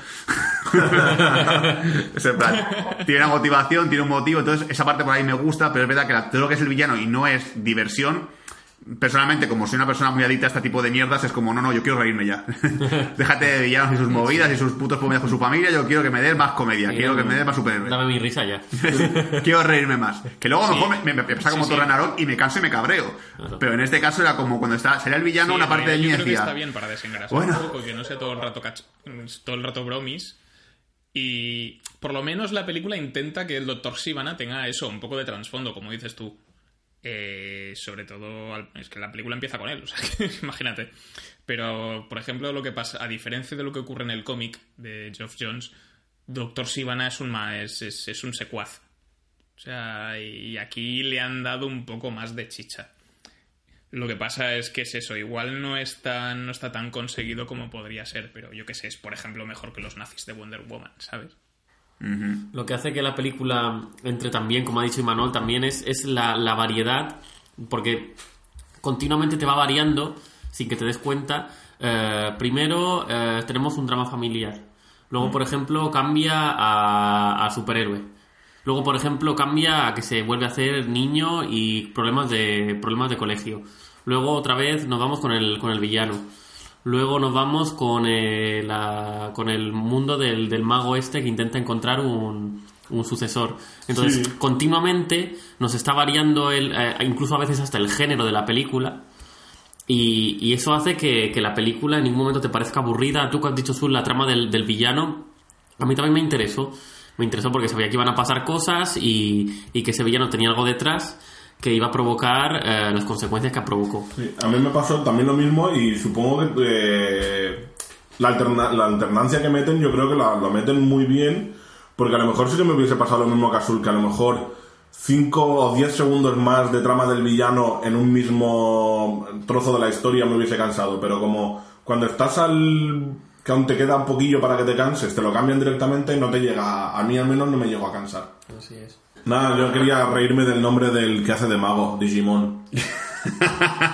*laughs* es en plan, tiene una motivación, tiene un motivo, entonces esa parte por ahí me gusta, pero es verdad que la- todo lo que es el villano y no es diversión, personalmente, como soy una persona muy adicta a este tipo de mierdas, es como, no, no, yo quiero reírme ya. *laughs* Déjate de villanos y sus movidas y sus putos problemas con su familia, yo quiero que me des más comedia, quiero que me des más superhéroes. Dame mi risa ya. *laughs* Quiero reírme más. Que luego a lo Sí. mejor me, me- me pasa como Sí, sí. Torre Narok y me canso y me cabreo. Pero en este caso era como cuando está, salía el villano, una parte de mí decía. está bien para desengrasar Bueno. un poco, que no sea todo el rato cach- todo el rato bromis. Y por lo menos la película intenta que el Doctor Sivana tenga eso, un poco de trasfondo, como dices tú. Eh, sobre todo, es que la película empieza con él, o sea, *laughs* que imagínate. Pero, por ejemplo, lo que pasa, a diferencia de lo que ocurre en el cómic de Geoff Jones, Doctor Sivana es un, ma- es, es- es un secuaz. O sea, y aquí le han dado un poco más de chicha. Lo que pasa es que es eso, igual no, es tan- no está tan conseguido como podría ser, pero yo que sé, es por ejemplo mejor que los nazis de Wonder Woman, ¿sabes? Lo que hace que la película entre también, como ha dicho Imanol, también es, es la, la variedad, porque continuamente te va variando sin que te des cuenta. Eh, primero eh, tenemos un drama familiar. Luego, por ejemplo, cambia a, a superhéroe. Luego, por ejemplo, cambia a que se vuelve a hacer niño y problemas de, problemas de colegio. Luego, otra vez, nos vamos con el, con el villano. Luego nos vamos con, eh, la- con el mundo del, del mago este que intenta encontrar un, un sucesor. Entonces, Sí. continuamente nos está variando el, eh, incluso a veces hasta el género de la película. Y, y eso hace que, que la película en ningún momento te parezca aburrida. Tú que has dicho, Sul, la trama del, del villano, a mí también me interesó. Me interesó porque sabía que iban a pasar cosas y, y que ese villano tenía algo detrás que iba a provocar eh, las consecuencias que provocó. Sí, a mí me pasó también lo mismo y supongo que eh, la, alterna- la alternancia que meten yo creo que la, la meten muy bien porque a lo mejor sí que me hubiese pasado lo mismo que a Azul, que a lo mejor 5 o 10 segundos más de trama del villano en un mismo trozo de la historia me hubiese cansado, pero como cuando estás al que aún te queda un poquillo para que te canses, te lo cambian directamente y no te llega, a mí al menos no me llegó a cansar. Así es. Nada, yo quería reírme del nombre del que hace de mago, Digimon. *laughs*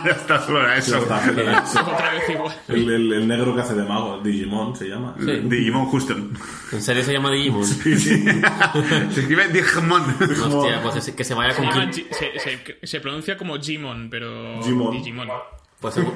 Está solo a eso. Está. *laughs* Otra vez igual. El, el- el negro que hace de mago, Digimon se llama. Digimon Houston. ¿En serio se llama Digimon? *laughs* Se escribe Digimon. Hostia, pues que se- que se vaya Se, con... llama Gi- se, se- se pronuncia como Gimon, pero Gimon. Digimon. Pues se- *laughs* o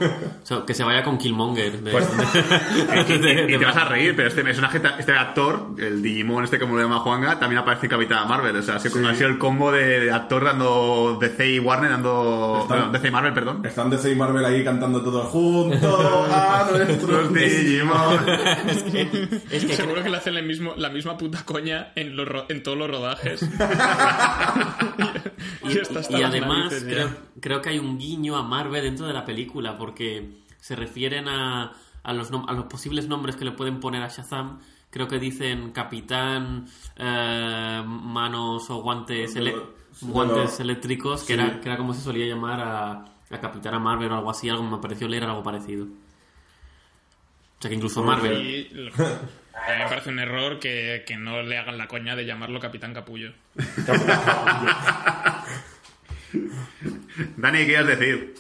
sea, que se vaya con Killmonger. de- Pues- *laughs* de- de- y te vas a reír, pero este personaje, este actor, el Digimon, este como lo llama Juanga, también aparece en Capitana Marvel. O sea, ha sido, ha sido el combo de actor dando DC y Warner, dando. Está- bueno, DC y Marvel, perdón. Están DC y Marvel ahí cantando todos juntos *laughs* a nuestros Digimon. Es que Seguro que le hacen la, mismo, la misma puta coña en, los en todos los rodajes. y, además narices ya. creo, creo que hay un guiño a Marvel dentro de la película porque se refieren a, a, los, nom- a los posibles nombres que le pueden poner a Shazam. Creo que dicen capitán, eh, manos o guantes, ele- guantes eléctricos, que, sí. era, que era como se solía llamar a, a Capitana Marvel o algo así. Algo me pareció leer algo parecido. O sea que incluso Marvel. Y lo- *laughs* a mí me parece un error que, que no le hagan la coña de llamarlo Capitán Capullo. *laughs* Dani, ¿qué quieres decir?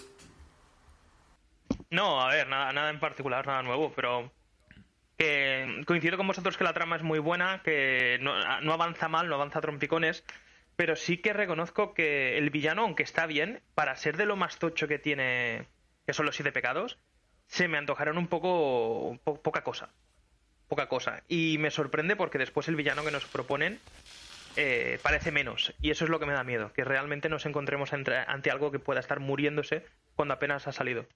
No, a ver, nada, nada en particular, nada nuevo, pero que coincido con vosotros que la trama es muy buena, que no, avanza mal, no avanza trompicones, pero sí que reconozco que el villano, aunque está bien, para ser de lo más tocho que tiene, que son los siete pecados, se me antojaron un poco po- poca cosa, poca cosa, y me sorprende porque después el villano que nos proponen eh, parece menos, y eso es lo que me da miedo, que realmente nos encontremos ante algo que pueda estar muriéndose cuando apenas ha salido.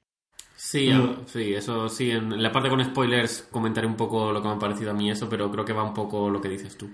Sí, sí, eso sí. En la parte con spoilers comentaré un poco lo que me ha parecido a mí eso, pero creo que va un poco lo que dices tú.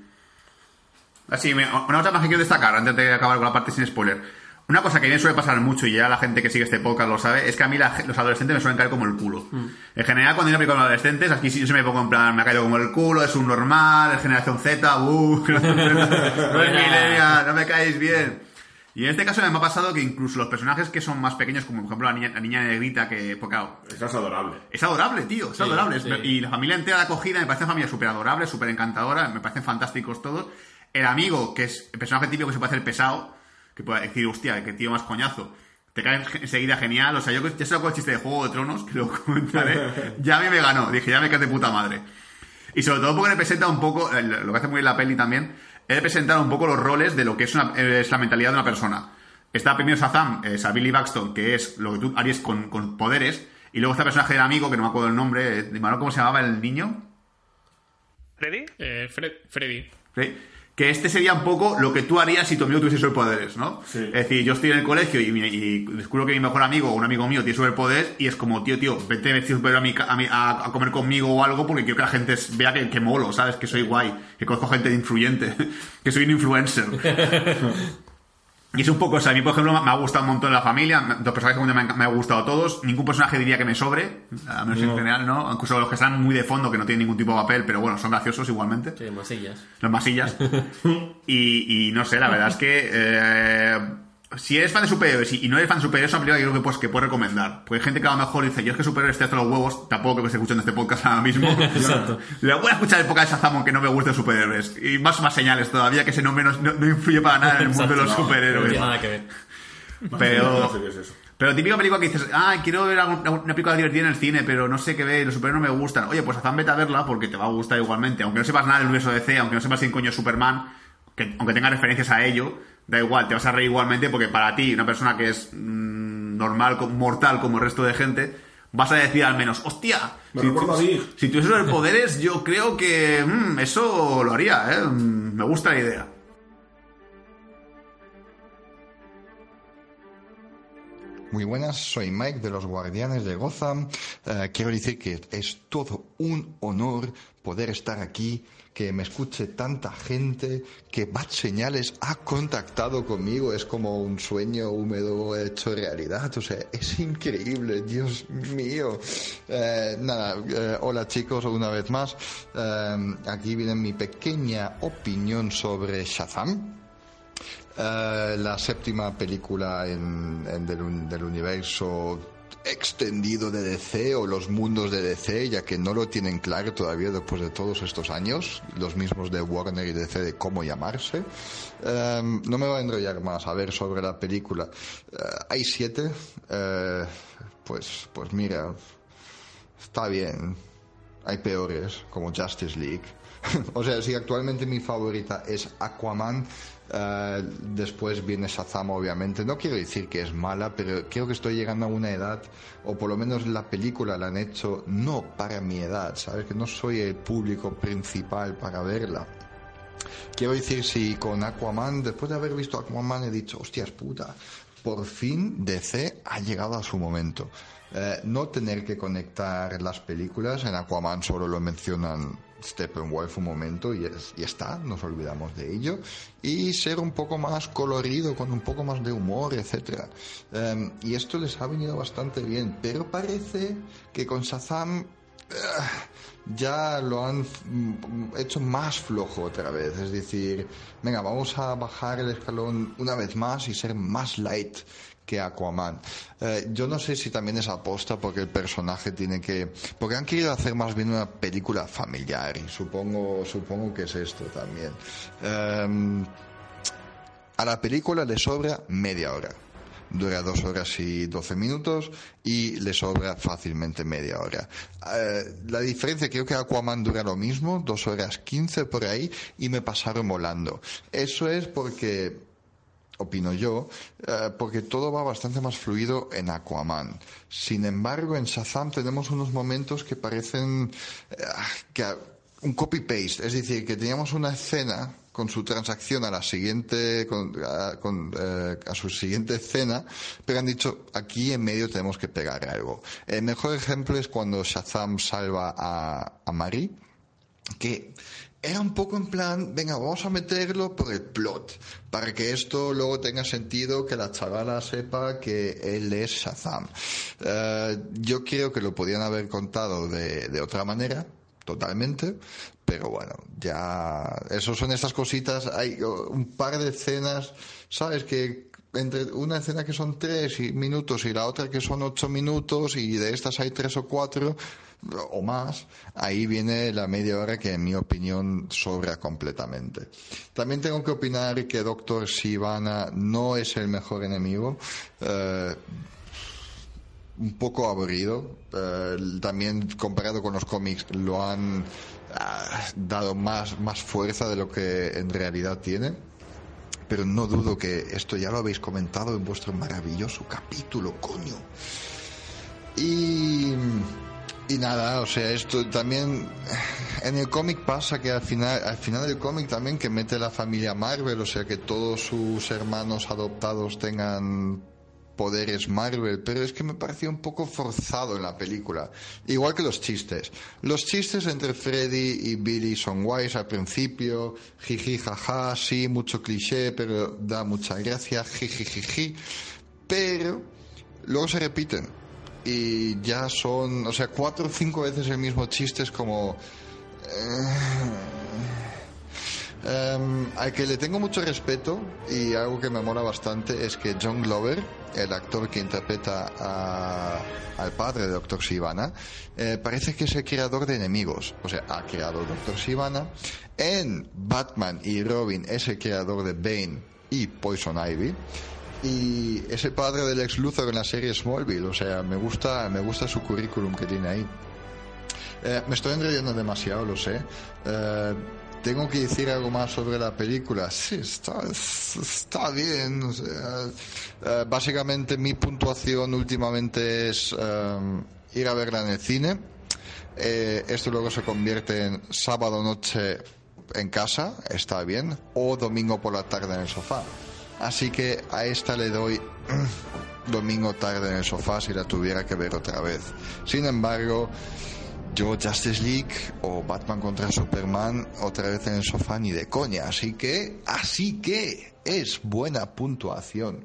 Así, una otra más que quiero destacar antes de acabar con la parte sin spoiler. Una cosa que a mí me suele pasar mucho, y ya la gente que sigue este podcast lo sabe, es que a mí la los adolescentes me suelen caer como el culo. En general, cuando yo me con adolescentes, aquí sí yo se me pongo en plan, me ha caído como el culo, es un normal, es generación Z, uh, generación Z, no es no me caéis bien. Y en este caso me ha pasado que incluso los personajes que son más pequeños, como por ejemplo la niña, la niña negrita, que, pues claro, Esa es adorable. es adorable, tío, es Sí, adorable. Es- sí. Y la familia entera de acogida me parece una familia súper adorable, súper encantadora, me parecen fantásticos todos. El amigo, que es el personaje típico que se puede hacer pesado, que puede decir, hostia, qué tío más coñazo. Te cae enseguida genial. O sea, yo ya sé con el chiste de Juego de Tronos, que lo comentaré, *laughs* ya a mí me ganó. Dije, ya me cae de puta madre. Y sobre todo porque representa un poco, lo que hace muy bien la peli también, es representar un poco los roles de lo que es, una- es la mentalidad de una persona. Está primero Shazam, es a Billy Baxton, que es lo que tú harías con, con poderes, y luego está el personaje del amigo, que no me acuerdo el nombre, eh, ¿cómo se llamaba el niño? ¿Freddy? Eh, Fred- Freddy. ¿Sí? Que este sería un poco lo que tú harías si tu amigo tuviese superpoderes, ¿no? Sí. Es decir, yo estoy en el colegio y, y descubro que mi mejor amigo o un amigo mío tiene superpoderes y es como, tío, tío, vete mi ca- a, mi- a- a comer conmigo o algo porque quiero que la gente vea que, que molo, ¿sabes? Que soy guay, que conozco gente influyente, *laughs* que soy un influencer. *laughs* Y es un poco eso. A mí, por ejemplo, me ha gustado un montón la familia. Los personajes que me han, me han gustado todos. Ningún personaje diría que me sobre. A menos en general, ¿no? Incluso los que están muy de fondo, que no tienen ningún tipo de papel, pero bueno, son graciosos igualmente Sí, masillas. los masillas. *laughs* y, y no sé, la verdad es que eh, si eres fan de superhéroes y, no eres fan de superhéroes, es una película que creo que, pues, que puedes recomendar. Porque hay gente que a lo mejor dice, yo es que superhéroes estoy hasta los huevos, tampoco creo que esté escuchando este podcast ahora mismo. *laughs* Exacto. Le voy a escuchar el podcast de Shazam aunque no me gusten superhéroes. Y más más señales todavía que ese nombre no, no- no influye para nada en el mundo de los Exacto. No superhéroes. tiene nada que ver. Pero, pero típica película que dices, ah, quiero ver algún- una película divertida en el cine, pero no sé qué ver, los superhéroes no me gustan. Oye, pues Azam vete a verla porque te va a gustar igualmente. Aunque no sepas nada del universo de DC, aunque no sepas quién coño es Superman, que, aunque tenga referencias a ello, da igual, te vas a reír igualmente porque para ti, una persona que es mm, normal, mortal como el resto de gente, vas a decir al menos, hostia, Me si, a Big. si tuviese superpoderes, yo creo que mm, eso lo haría, ¿eh? Mm, me gusta la idea. Muy buenas, soy Mike de los Guardianes de Gotham. Eh, quiero decir que es todo un honor poder estar aquí, que me escuche tanta gente, que Bad Señales ha contactado conmigo, es como un sueño húmedo hecho realidad, o sea, es increíble, Dios mío. Eh, nada, eh, hola chicos, una vez más, eh, aquí viene mi pequeña opinión sobre Shazam. Eh, la séptima película en, en del, un- del universo extendido de DC o los mundos de DC, ya que no lo tienen claro todavía después de todos estos años, los mismos de Warner y DC de cómo llamarse. Eh, no me voy a enrollar más a ver sobre la película. Eh, hay siete, eh, pues, pues mira, está bien. Hay peores, como Justice League. *laughs* o sea, si actualmente mi favorita es Aquaman, eh, después viene Shazam, obviamente. No quiero decir que es mala, pero creo que estoy llegando a una edad, o por lo menos la película la han hecho no para mi edad, ¿sabes? Que no soy el público principal para verla. Quiero decir, si con Aquaman, después de haber visto Aquaman, he dicho, hostias puta, por fin DC ha llegado a su momento. Eh, no tener que conectar las películas, en Aquaman solo lo mencionan Steppenwolf un momento y, es, y está, nos olvidamos de ello, y ser un poco más colorido, con un poco más de humor, etcétera. Eh, y esto les ha venido bastante bien, pero parece que con Shazam ya lo han mm, hecho más flojo otra vez. Es decir, venga, vamos a bajar el escalón una vez más y ser más light Aquaman. Eh, yo no sé si también es aposta porque el personaje tiene que... Porque han querido hacer más bien una película familiar y supongo, supongo que es esto también. Em, a la película le sobra media hora. Dura dos horas y doce minutos y le sobra fácilmente media hora. Eh, la diferencia, creo que Aquaman dura lo mismo, dos horas quince por ahí, y me pasaron volando. Eso es porque opino yo, eh, porque todo va bastante más fluido en Aquaman. Sin embargo, en Shazam tenemos unos momentos que parecen eh, que un copy-paste, es decir, que teníamos una escena con su transacción a la siguiente con, a, eh, a, su siguiente escena, pero han dicho aquí en medio tenemos que pegar algo. El mejor ejemplo es cuando Shazam salva a, a Marie, que era un poco en plan, venga, vamos a meterlo por el plot, para que esto luego tenga sentido, que la chavala sepa que él es Shazam. Uh, yo creo que lo podían haber contado de, de otra manera, totalmente, pero bueno, ya, eso son estas cositas, hay un par de escenas, ¿sabes? Que entre una escena que son tres minutos y la otra que son ocho minutos y de estas hay tres o cuatro o más, ahí viene la media hora que en mi opinión sobra completamente. También tengo que opinar que Doctor Sivana no es el mejor enemigo. Eh, un poco aburrido. Eh, también comparado con los cómics lo han uh, dado más, más fuerza de lo que en realidad tiene. Pero no dudo que esto ya lo habéis comentado en vuestro maravilloso capítulo, coño. Y, y nada, o sea, esto también en el cómic pasa que al final, al final del cómic también que mete la familia Marvel, o sea, que todos sus hermanos adoptados tengan poderes Marvel, pero es que me parecía un poco forzado en la película. Igual que los chistes. Los chistes entre Freddy y Billy son guays al principio, jiji, jaja, sí, mucho cliché, pero da mucha gracia, jiji, jiji. Pero luego se repiten. Y ya son, o sea, cuatro o cinco veces el mismo chiste es como... Um, al que le tengo mucho respeto y algo que me mola bastante es que John Glover, el actor que interpreta a, al padre de Doctor Sivana, eh, parece que es el creador de enemigos. O sea, ha creado Doctor Sivana. En Batman y Robin es el creador de Bane y Poison Ivy. Y es el padre del ex Luthor en la serie Smallville. O sea, me gusta, me gusta su currículum que tiene ahí. Eh, me estoy enrellando demasiado, lo sé. Eh, tengo que decir algo más sobre la película. Sí, está, está bien. Uh, básicamente mi puntuación últimamente es uh, ir a verla en el cine. Eh, esto luego se convierte en sábado noche en casa, está bien, o domingo por la tarde en el sofá. Así que a esta le doy *clears throat* domingo tarde en el sofá si la tuviera que ver otra vez. Sin embargo, yo Justice League o Batman contra Superman otra vez en el sofá ni de coña. Así que, así que es buena puntuación.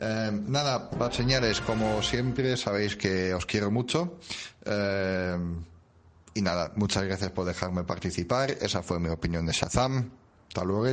Eh, nada, señales, como siempre, sabéis que os quiero mucho. Eh, y nada, muchas gracias por dejarme participar. Esa fue mi opinión de Shazam. Hasta luego.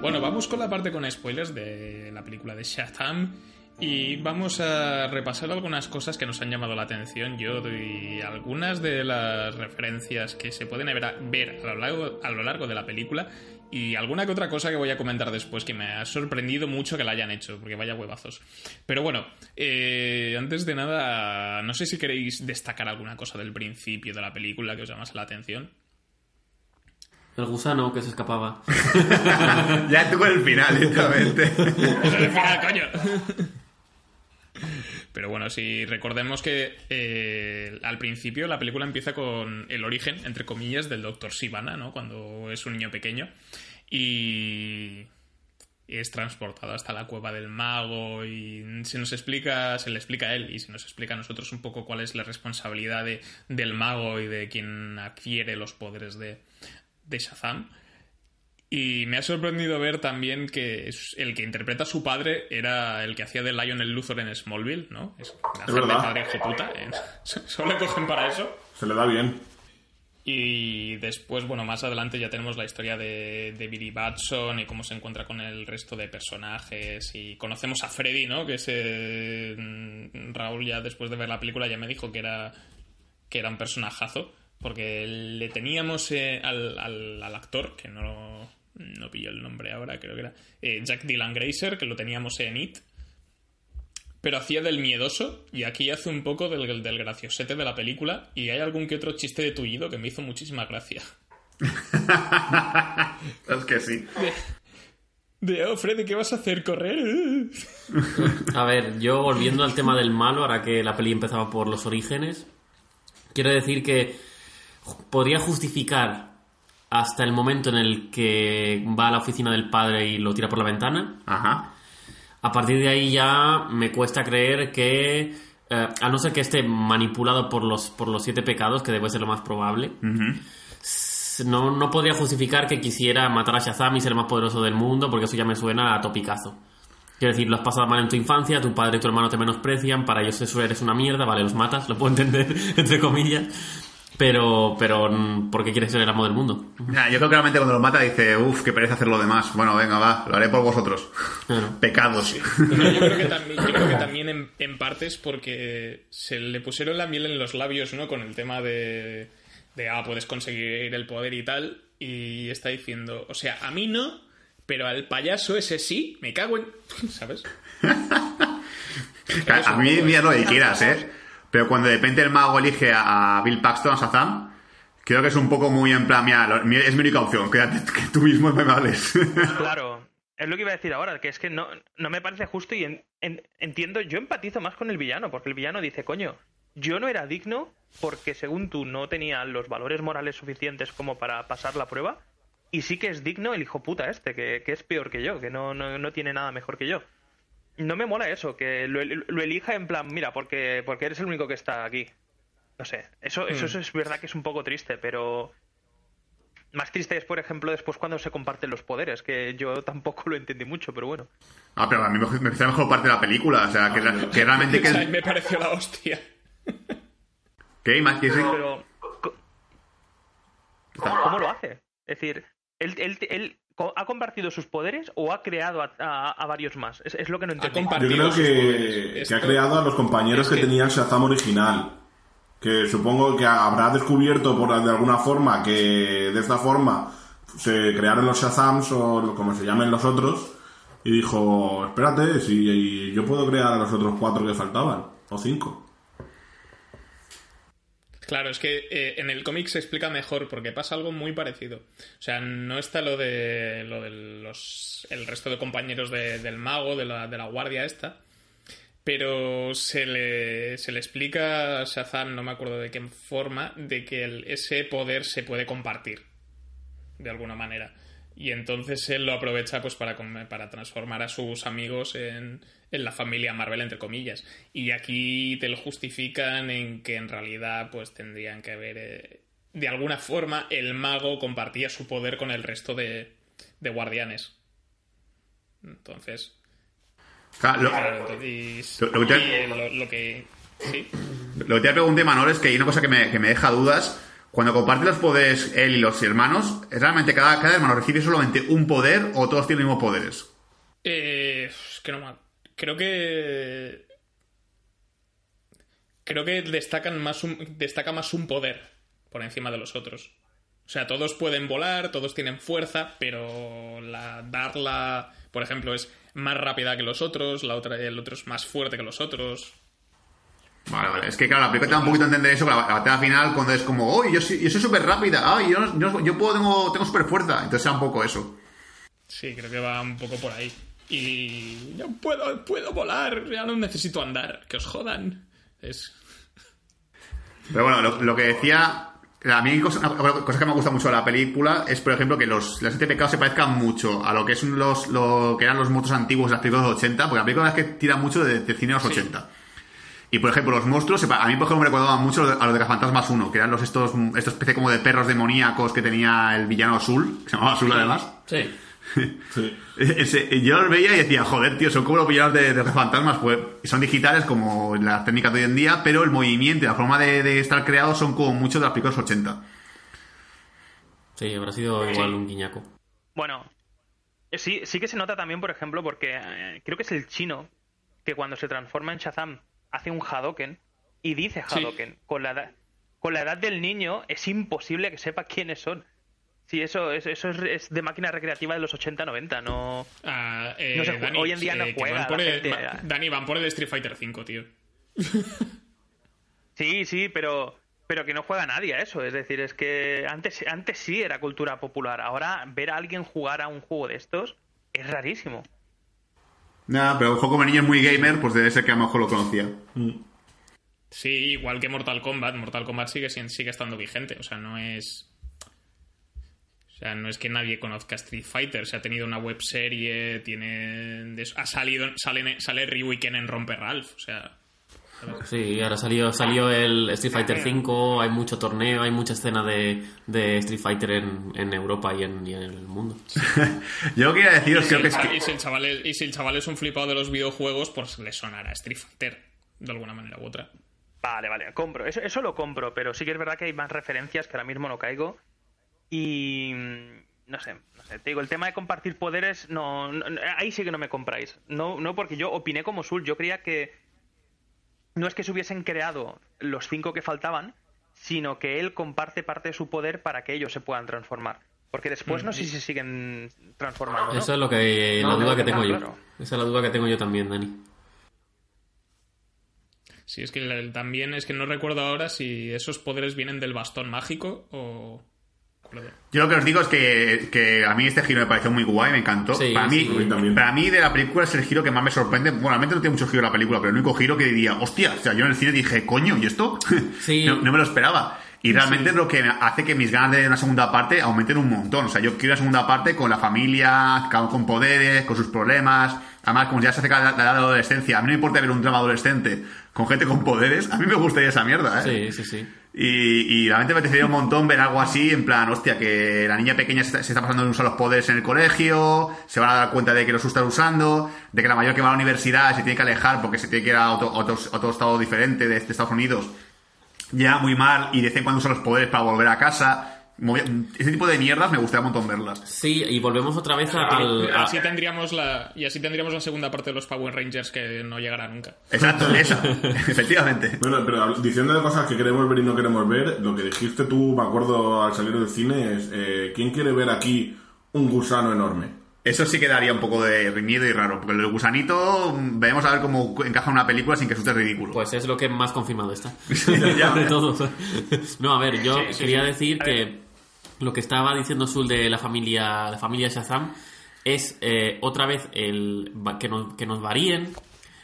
Bueno, vamos con la parte con spoilers de la película de Shazam y vamos a repasar algunas cosas que nos han llamado la atención. Yo doy algunas de las referencias que se pueden ver a, lo largo, a lo largo de la película y alguna que otra cosa que voy a comentar después que me ha sorprendido mucho que la hayan hecho, porque vaya huevazos. Pero bueno, eh, antes de nada, no sé si queréis destacar alguna cosa del principio de la película que os llamase la atención. El gusano que se escapaba. *laughs* ya con el final, directamente. el final, coño. Pero bueno, si recordemos que eh, al principio la película empieza con el origen, entre comillas, del doctor Sivana, ¿no? Cuando es un niño pequeño. Y es transportado hasta la cueva del mago y se nos explica, se le explica a él y se nos explica a nosotros un poco cuál es la responsabilidad del mago y de quien adquiere los poderes de, de Shazam. Y me ha sorprendido ver también que el que interpreta a su padre era el que hacía de Lionel Luthor en Smallville, ¿no? Es, es verdad. padre puta. ¿eh? *laughs* Solo le cogen para eso. Se le da bien. Y después, bueno, más adelante ya tenemos la historia de, de, Billy Batson y cómo se encuentra con el resto de personajes. Y conocemos a Freddy, ¿no? Que ese Raúl ya después de ver la película ya me dijo que era, que era un personajazo. Porque le teníamos eh, al, al, al, actor, que no, no pillo el nombre ahora, creo que era eh, Jack Dylan Grazer, que lo teníamos en It. Pero hacía del miedoso y aquí hace un poco del, del graciosete de la película y hay algún que otro chiste de tullido que me hizo muchísima gracia. *laughs* es que sí. De, de, oh, Freddy, ¿qué vas a hacer? ¿Correr? a ver, yo volviendo al tema del malo, ahora que la peli empezaba por los orígenes, quiero decir que podría justificar hasta el momento en el que va a la oficina del padre y lo tira por la ventana. Ajá. A partir de ahí ya me cuesta creer que, eh, a no ser que esté manipulado por los, por los siete pecados, que debe ser lo más probable, no, no podría justificar que quisiera matar a Shazam y ser el más poderoso del mundo, porque eso ya me suena a topicazo. Quiero decir, lo has pasado mal en tu infancia, tu padre y tu hermano te menosprecian, para ellos eso eres una mierda, vale, los matas, lo puedo entender, *laughs* entre comillas. Pero, pero, ¿por qué quieres ser el amo del mundo? Ya, yo creo que realmente cuando lo mata dice, uff, qué pereza hacer lo demás. Bueno, venga, va, lo haré por vosotros. Claro. *laughs* Pecados. Pero yo creo que también, yo creo que también en, en parte es porque se le pusieron la miel en los labios, ¿no? Con el tema de, de, ah, puedes conseguir el poder y tal. Y está diciendo, o sea, a mí no, pero al payaso ese sí, me cago en... ¿Sabes? *laughs* a mí, mira lo que quieras, ¿eh? Pero cuando de repente el mago elige a Bill Paxton, a Shazam, creo que es un poco muy en plan, mira, es mi única opción, quédate, *laughs* que tú mismo me vales. *laughs* Claro, es lo que iba a decir ahora, que es que no, no me parece justo y en, en, entiendo, yo empatizo más con el villano, porque el villano dice, coño, yo no era digno porque según tú no tenía los valores morales suficientes como para pasar la prueba, y sí que es digno el hijo puta este, que, que es peor que yo, que no, no, no tiene nada mejor que yo no me mola eso, que lo, lo, elija en plan, mira, porque, porque eres el único que está aquí. No sé, eso, eso, eso, es verdad que es un poco triste, pero más triste es, por ejemplo, después cuando se comparten los poderes, que yo tampoco lo entendí mucho, pero bueno. Ah, pero a mí me parece la mejor parte de la película, o sea, que, que realmente... Que... me pareció la hostia. *laughs* ¿Qué? ¿Más que Pero... ¿Cómo lo hace? Es decir, él, él, él ¿Ha compartido sus poderes o ha creado a, a, a varios más? Es, es, lo que no entiendo. Yo creo que, que ha creado a los compañeros es que, que tenía el Shazam original. Que supongo que habrá descubierto por de alguna forma que de esta forma se crearon los Shazams o como se llamen los otros. Y dijo, espérate, si yo puedo crear a los otros cuatro que faltaban. O cinco. Claro, es que eh, en el cómic se explica mejor porque pasa algo muy parecido. O sea, no está lo de, lo de los, el resto de compañeros de, del mago, de la, de la guardia esta, pero se le, se le explica a Shazam, no me acuerdo de qué forma, de que ese poder se puede compartir, de alguna manera. Y entonces él lo aprovecha pues para, para transformar a sus amigos en, en la familia Marvel, entre comillas. Y aquí te lo justifican en que en realidad pues tendrían que haber... eh, de alguna forma el mago compartía su poder con el resto de, de guardianes. Entonces... Claro, lo, claro, entonces- lo- lo que te- lo, lo que... Sí. lo que te pregunté, Manol, es que hay una cosa que me, que me deja dudas. Cuando comparte los poderes él y los hermanos, ¿es realmente cada, cada hermano recibe solamente un poder o todos tienen los mismos poderes? Eh, es que no me... Creo que... Creo que destacan más un... destaca más un poder por encima de los otros. O sea, todos pueden volar, todos tienen fuerza, pero la darla, por ejemplo, es más rápida que los otros, la otra, el otro es más fuerte que los otros. Vale, vale. Es que claro, la película te da un poquito a entender eso, la, la batalla final, cuando es como, ¡oh, yo, soy- yo súper rápida! ¡Ay, yo, yo, yo puedo, tengo, tengo súper fuerza! Entonces sea un poco eso. Sí, creo que va un poco por ahí. Y ya puedo, puedo volar, ya no necesito andar, que os jodan. Es... Pero bueno, lo, lo que decía. A mí, cosa, una cosa que me gusta mucho de la película es, por ejemplo, que los, los siete pecados se parezcan mucho a lo que, es los, lo que eran los monstruos antiguos de las películas de los 80, porque la película es que tira mucho de, de cine de los 80. Y por ejemplo, los monstruos, a mí por ejemplo me recordaban mucho a los de Cazafantasmas 1, que eran los estos, esta especie como de perros demoníacos que tenía el villano azul, que se llamaba azul además. Sí. Sí. *laughs* Ese- yo los veía y decía, joder, tío, son como los villanos de, de fantasmas, pues y son digitales como las técnicas de hoy en día, pero el movimiento y la forma de, de estar creados son como mucho de las películas 80. Sí, habrá sido igual un guiñaco. Bueno, eh, sí, sí que se nota también, por ejemplo, porque eh, creo que es el chino que cuando se transforma en Shazam hace un Hadoken y dice Sí. Hadoken. Con, la edad, con la edad del niño es imposible que sepa quiénes son. Sí, eso, es, eso es, es de máquina recreativa de los 80-90, no... Ah, eh, No se juega- hoy en día no que juega van por el- gente, va- ya. Dani, van por el Street Fighter 5, tío. Sí, sí, pero, pero que no juega nadie a eso. Es decir, es que antes, antes sí era cultura popular. Ahora ver a alguien jugar a un juego de estos es rarísimo. Nada, pero juego como niño es muy gamer, pues debe ser que a lo mejor lo conocía. Sí, igual que Mortal Kombat. Mortal Kombat sigue, sigue estando vigente. O sea, no es. O sea, no es que nadie conozca Street Fighter. Se ha tenido una webserie, tiene. de- Ha salido. Sale, sale Ryu y Ken en Romper Ralph. O sea. Sí, ahora salió, salió el Street Fighter V, hay mucho torneo, hay mucha escena de, de Street Fighter en, en Europa y en, y en el mundo. *laughs* Yo quería deciros, creo que si, es el, que... y si el chaval es, y si el chaval es un flipado de los videojuegos, pues le sonará Street Fighter. De alguna manera u otra. Vale, vale, compro. Eso, eso lo compro, pero sí que es verdad que hay más referencias que ahora mismo no caigo. Y. mm, No sé, no sé. Te digo, el tema de compartir poderes, no, no- no- ahí sí que no me compráis. No, no porque yo opiné como Sul. Yo creía que. No es que se hubiesen creado los cinco que faltaban, sino que él comparte parte de su poder para que ellos se puedan transformar. Porque después no sé si se siguen transformando. ¿no? Eso es lo que la No, duda que tengo yo. Esa es la duda que tengo yo también, Dani. Sí, es que el- también es que no recuerdo ahora si esos poderes vienen del bastón mágico o. Yo lo que os digo es que, que a mí este giro me pareció muy guay, me encantó. Sí, para, mí, sí. Para mí de la película es el giro que más me sorprende. Bueno, realmente no tiene mucho giro la película, pero el único giro que diría, hostia, o sea, yo en el cine dije, coño, ¿y esto? *laughs* Sí. no, no me lo esperaba. Y realmente es lo que hace que mis ganas de una segunda parte aumenten un montón. O sea, yo quiero una segunda parte con la familia, con poderes, con sus problemas. Además, como ya se acerca la edad de adolescencia, a mí no me importa ver un drama adolescente con gente con poderes. A mí me gustaría esa mierda, ¿eh? Sí, sí, sí. Y, y realmente me apetecería un montón ver algo así, en plan, hostia, que la niña pequeña se está, se está pasando de usar los poderes en el colegio, se van a dar cuenta de que los está usando, de que la mayor que va a la universidad se tiene que alejar porque se tiene que ir a otro, otro, otro estado diferente de, de Estados Unidos, ya muy mal, y de vez en cuando usa los poderes para volver a casa. Ese tipo de mierdas me gustaría un montón verlas. Sí, y volvemos otra vez a- al... a- así tendríamos la y así tendríamos la segunda parte de los Power Rangers que no llegará nunca. Exacto, *laughs* esa, efectivamente. Bueno, pero diciendo de cosas que queremos ver y no queremos ver, lo que dijiste tú, me acuerdo al salir del cine, es eh, ¿quién quiere ver aquí un gusano enorme? Eso sí que daría un poco de miedo y raro, porque el del gusanito, mm, veremos a ver cómo encaja en una película sin que resulte ridículo. Pues es lo que más confirmado está. *laughs* *laughs* Ya. de todo. No, a ver, yo Sí, sí, quería sí. decir que lo que estaba diciendo Sul de la familia, la familia Shazam es eh, otra vez el que nos, que nos varíen,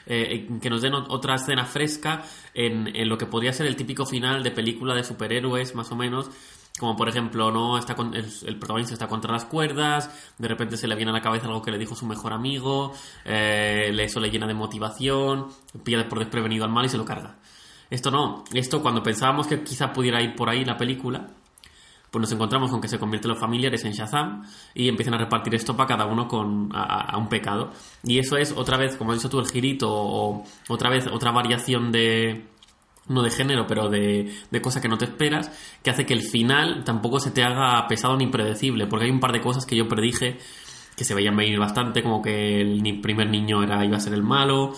eh, que nos den ot- otra escena fresca en, en lo que podría ser el típico final de película de superhéroes, más o menos, como por ejemplo, no está con, el, protagonista está contra las cuerdas, de repente se le viene a la cabeza algo que le dijo su mejor amigo, eh, eso le llena de motivación, pierde por desprevenido al mal y se lo carga. Esto no, esto cuando pensábamos que quizá pudiera ir por ahí la película, pues nos encontramos con que se convierten los familiares en Shazam y empiezan a repartir esto para cada uno con a un pecado. Y eso es otra vez, como has dicho tú, el girito o otra vez otra variación de no de género, pero de, de cosa que no te esperas, que hace que el final tampoco se te haga pesado ni predecible, porque hay un par de cosas que yo predije que se veían venir bastante, como que el primer niño era iba a ser el malo,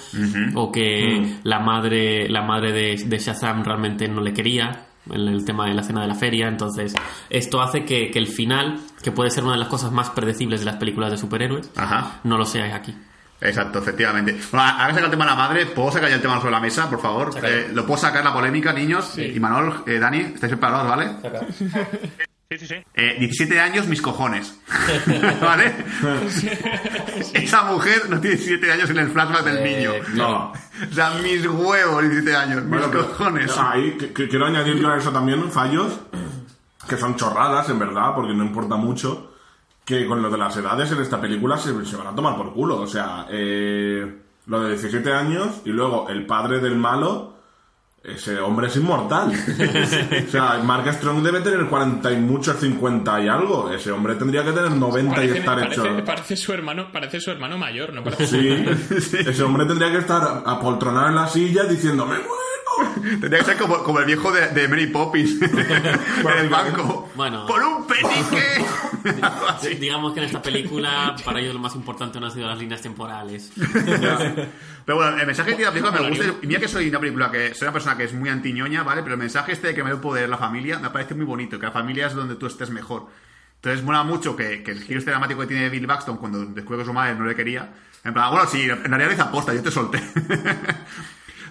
o que la madre la madre de, de Shazam realmente no le quería en el tema de la cena de la feria, entonces esto hace que, que el final, que puede ser una de las cosas más predecibles de las películas de superhéroes, Ajá. no lo sea aquí. Exacto, efectivamente. Bueno, ahora saca el tema de la madre, ¿puedo sacar ya el tema sobre la mesa, por favor? Eh, ¿Lo puedo sacar la polémica, niños? Y Manol, eh, Dani, ¿estáis preparados, vale? Sí, sí, sí. Eh, 17 años, mis cojones. *laughs* ¿Vale? Esa mujer no tiene 17 años en el flashback del Eh, niño. No. O sea, mis huevos, 17 años, mis Bueno, pero cojones. Ahí que- que quiero añadir yo a eso también fallos que son chorradas, en verdad, porque no importa mucho. Que con lo de las edades en esta película se, se van a tomar por culo. O sea, eh, lo de 17 años y luego el padre del malo. Ese hombre es inmortal. *laughs* o sea, Mark Strong debe tener 40 y muchos, 50 y algo. Ese hombre tendría que tener 90 y estar parece- hecho. parece su hermano, parece su hermano mayor, ¿no? Parece- *laughs* Sí, ese hombre tendría que estar apoltronado en la silla diciendo, ¡me muero! Tendría que ser como, como el viejo de, de Mary Poppins *laughs* en el banco. Bueno. ¡Por un penique! *laughs* Así. Digamos que en esta *laughs* película para ellos lo más importante no han sido las líneas temporales. *laughs* Pero bueno, el mensaje tiene la película me gusta. Y mira que soy una película que soy una persona que es muy antiñoña, ¿vale? Pero el mensaje este de que me el poder la familia me parece muy bonito, que la familia es donde tú estés mejor. Entonces mola mucho que, que el giro este dramático que tiene Bill Baxton cuando descubre que su madre no le quería. En plan, bueno, sí, en realidad hice aposta, yo te solté.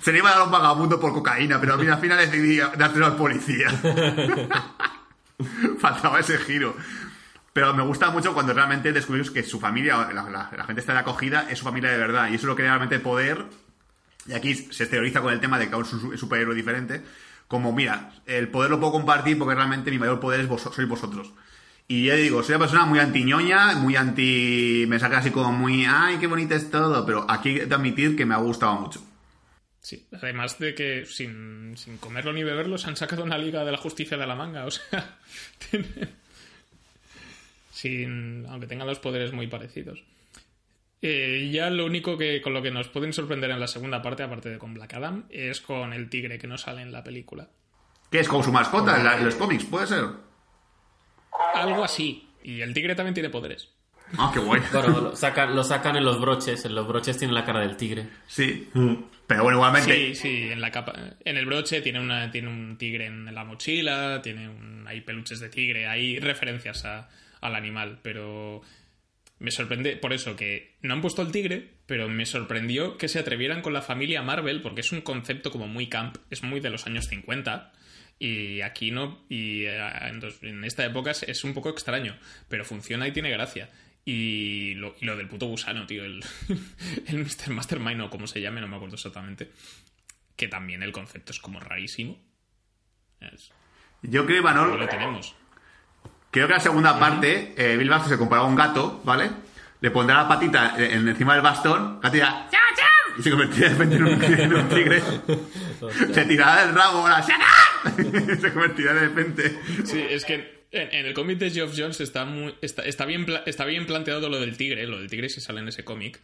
Se le iba a dar un vagabundo por cocaína, pero al final- al final decidí dárselo al policía. Faltaba ese giro. Pero me gusta mucho cuando realmente descubrimos que su familia, la, la- la gente está de acogida, es su familia de verdad. Y eso es lo que realmente poder. Y aquí se exterioriza con el tema de que es un su- superhéroe diferente. Como, mira, el poder lo puedo compartir porque realmente mi mayor poder es vos, sois vosotros. Y ya digo, soy una persona muy antiñoña, muy anti. Me saca así como muy. ¡Ay, qué bonito es todo! Pero aquí he de admitir que me ha gustado mucho. Sí, además de que sin, sin comerlo ni beberlo se han sacado una liga de la justicia de la manga, o sea, *laughs* tienen- sin, aunque tengan los poderes muy parecidos. Eh, ya lo único que con lo que nos pueden sorprender en la segunda parte, aparte de con Black Adam, es con el tigre que no sale en la película. ¿Qué es como su mascota en, la- en los cómics? ¿Puede ser? Algo así. Y el tigre también tiene poderes. Ah, qué guay. Bueno, lo sacan, lo sacan en los broches, en los broches tiene la cara del tigre. Sí. Pero bueno, igualmente. Sí, sí, en la capa, en el broche tiene una, tiene un tigre en la mochila, tiene un, hay peluches de tigre, hay referencias a- al animal, pero me sorprende por eso que no han puesto el tigre, pero me sorprendió que se atrevieran con la familia Marvel, porque es un concepto como muy camp, es muy de los años 50. Y aquí no, y eh, en, esta época es, un poco extraño, pero funciona y tiene gracia. Y lo, y lo del puto gusano, tío, el, *laughs* el Mr. Mastermind o como se llame, no me acuerdo exactamente. Que también el concepto es como rarísimo. Es- Yo creo, no Ivanol, lo tenemos. Creo que la segunda parte, eh, Bill Baxter se compraba un gato, ¿vale? Le pondrá la patita en, encima del bastón, tira, ¡chao, chao! Y se convertirá de repente en un, en un tigre. *laughs* se tirará del rabo, ahora, *laughs* se convertirá de repente. Sí, es que en, en el cómic de Geoff Jones está, muy, está, está, bien, pla- está bien planteado lo del tigre. Lo del tigre sí sale en ese cómic.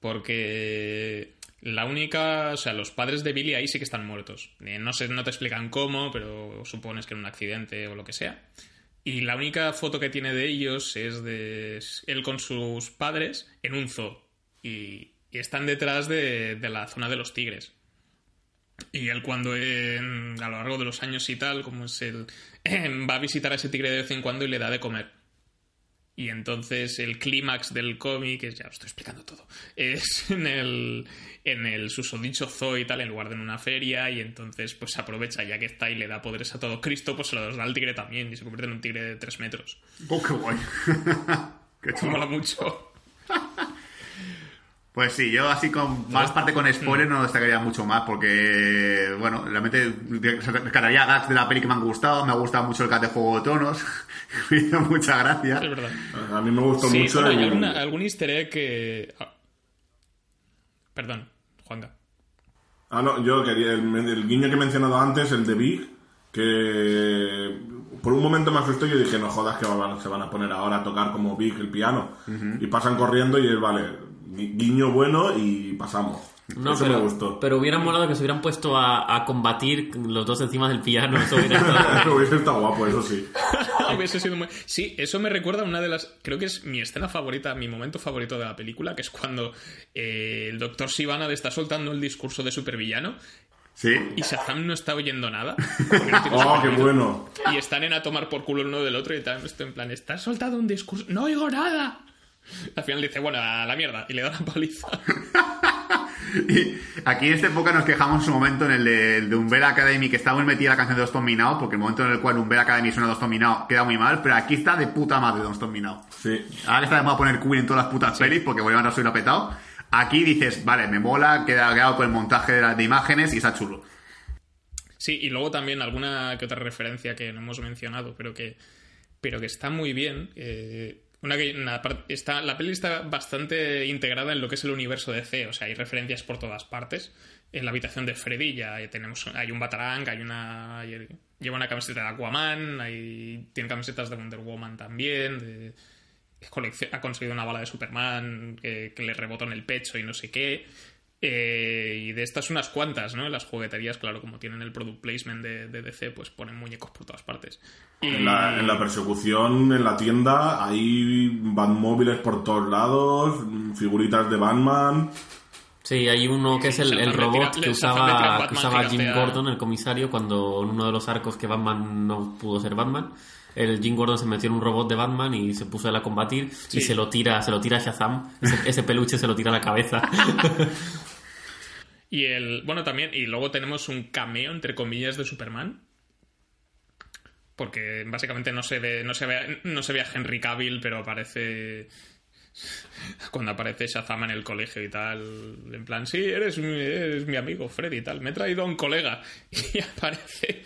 Porque la única. O sea, los padres de Billy ahí sí que están muertos. Eh, no, sé, no te explican cómo, pero supones que en un accidente o lo que sea. Y la única foto que tiene de ellos es de él con sus padres en un zoo. Y, están detrás de, la zona de los tigres. Y él cuando a lo largo de los años y tal, como es el... *clears throat* va a visitar a ese tigre de vez en cuando y le da de comer. Y entonces el clímax del cómic, es, ya lo estoy explicando todo, es *laughs* en el, en el susodicho zoo y tal, en lugar de en una feria, y entonces pues aprovecha ya que está y le da poderes a todo Cristo, pues se los da al tigre también y se convierte en un tigre de tres metros. ¡Oh, qué guay! *laughs* ¡Qué *laughs* chulo! Mola mucho. Pues sí, yo así con más parte con spoilers no destacaría mucho más porque, bueno, realmente descargaría gags de la peli que me han gustado, me ha gustado mucho el cat de Juego de Tonos, *laughs* me hizo mucha gracia. Es verdad. A mí me gustó Sí, mucho bueno, el- hay alguna- algún easter egg que... ah. Perdón, Juanga. Ah, no, yo quería el, el guiño que he mencionado antes, el de Big, que por un momento me asustó y yo dije, no jodas que se van a poner ahora a tocar como Big el piano. Y pasan corriendo y es, vale, guiño bueno y pasamos. No, Eso pero, me gustó. pero hubiera molado que se hubieran puesto a, a combatir los dos encima del piano. Eso hubiera estado- *laughs* Hubiese estado guapo, eso sí. *laughs* Hubiese sido muy... Sí, eso me recuerda a una de las... Creo que es mi escena favorita, mi momento favorito de la película, que es cuando eh, el doctor Sivana le está soltando el discurso de supervillano Sí. y Shazam no está oyendo nada. *laughs* Oh, qué bueno. Y están en a tomar por culo el uno del otro y tal, esto en plan, ¿estás soltando un discurso? ¡No oigo nada! *laughs* Al final dice, bueno, a la mierda, y le da una paliza. *laughs* Y aquí en esta época nos quejamos en su momento en el de, el de Umbrella Academy, que está muy metida la canción de Dos Dominados, porque el momento en el cual Umbrella Academy suena Dos Dominados queda muy mal, pero aquí está de puta madre Dos Dominados. Sí. Ahora que está de moda poner Queen en todas las putas pelis, porque vuelvan a subir petado. Aquí dices, vale, me mola, queda quedado con el montaje de, la- de imágenes y está chulo. Sí, y luego también alguna que otra referencia que no hemos mencionado, pero que, pero que está muy bien. eh, una una está, la peli está bastante integrada en lo que es el universo de C, o sea, hay referencias por todas partes. En la habitación de Freddy ya tenemos, hay un Batarang, hay una, lleva una camiseta de Aquaman, hay, tiene camisetas de Wonder Woman también, ha conseguido una bala de Superman que, que le rebotó en el pecho y no sé qué. Eh, y de estas unas cuantas, ¿no? En las jugueterías, claro, como tienen el product placement de, de DC, pues ponen muñecos por todas partes. Y En la, en la persecución, en la tienda, hay Batmóviles por todos lados, figuritas de Batman. Sí, hay uno que es el, el robot tira- que usaba, que usaba Jim a- Gordon, el comisario, cuando en uno de los arcos que Batman no pudo ser Batman, el Jim Gordon se metió en un robot de Batman y se puso él a combatir Sí. y se lo tira, se lo tira a Shazam, ese, ese peluche se lo tira a la cabeza. *laughs* Y el. Bueno, también. Y luego tenemos un cameo, entre comillas, de Superman. Porque básicamente no se ve. No se ve, no se ve a Henry Cavill, pero aparece. Cuando aparece Shazam en el colegio y tal. En plan, sí, eres eres mi amigo Freddy y tal. Me he traído a un colega. *laughs* Y aparece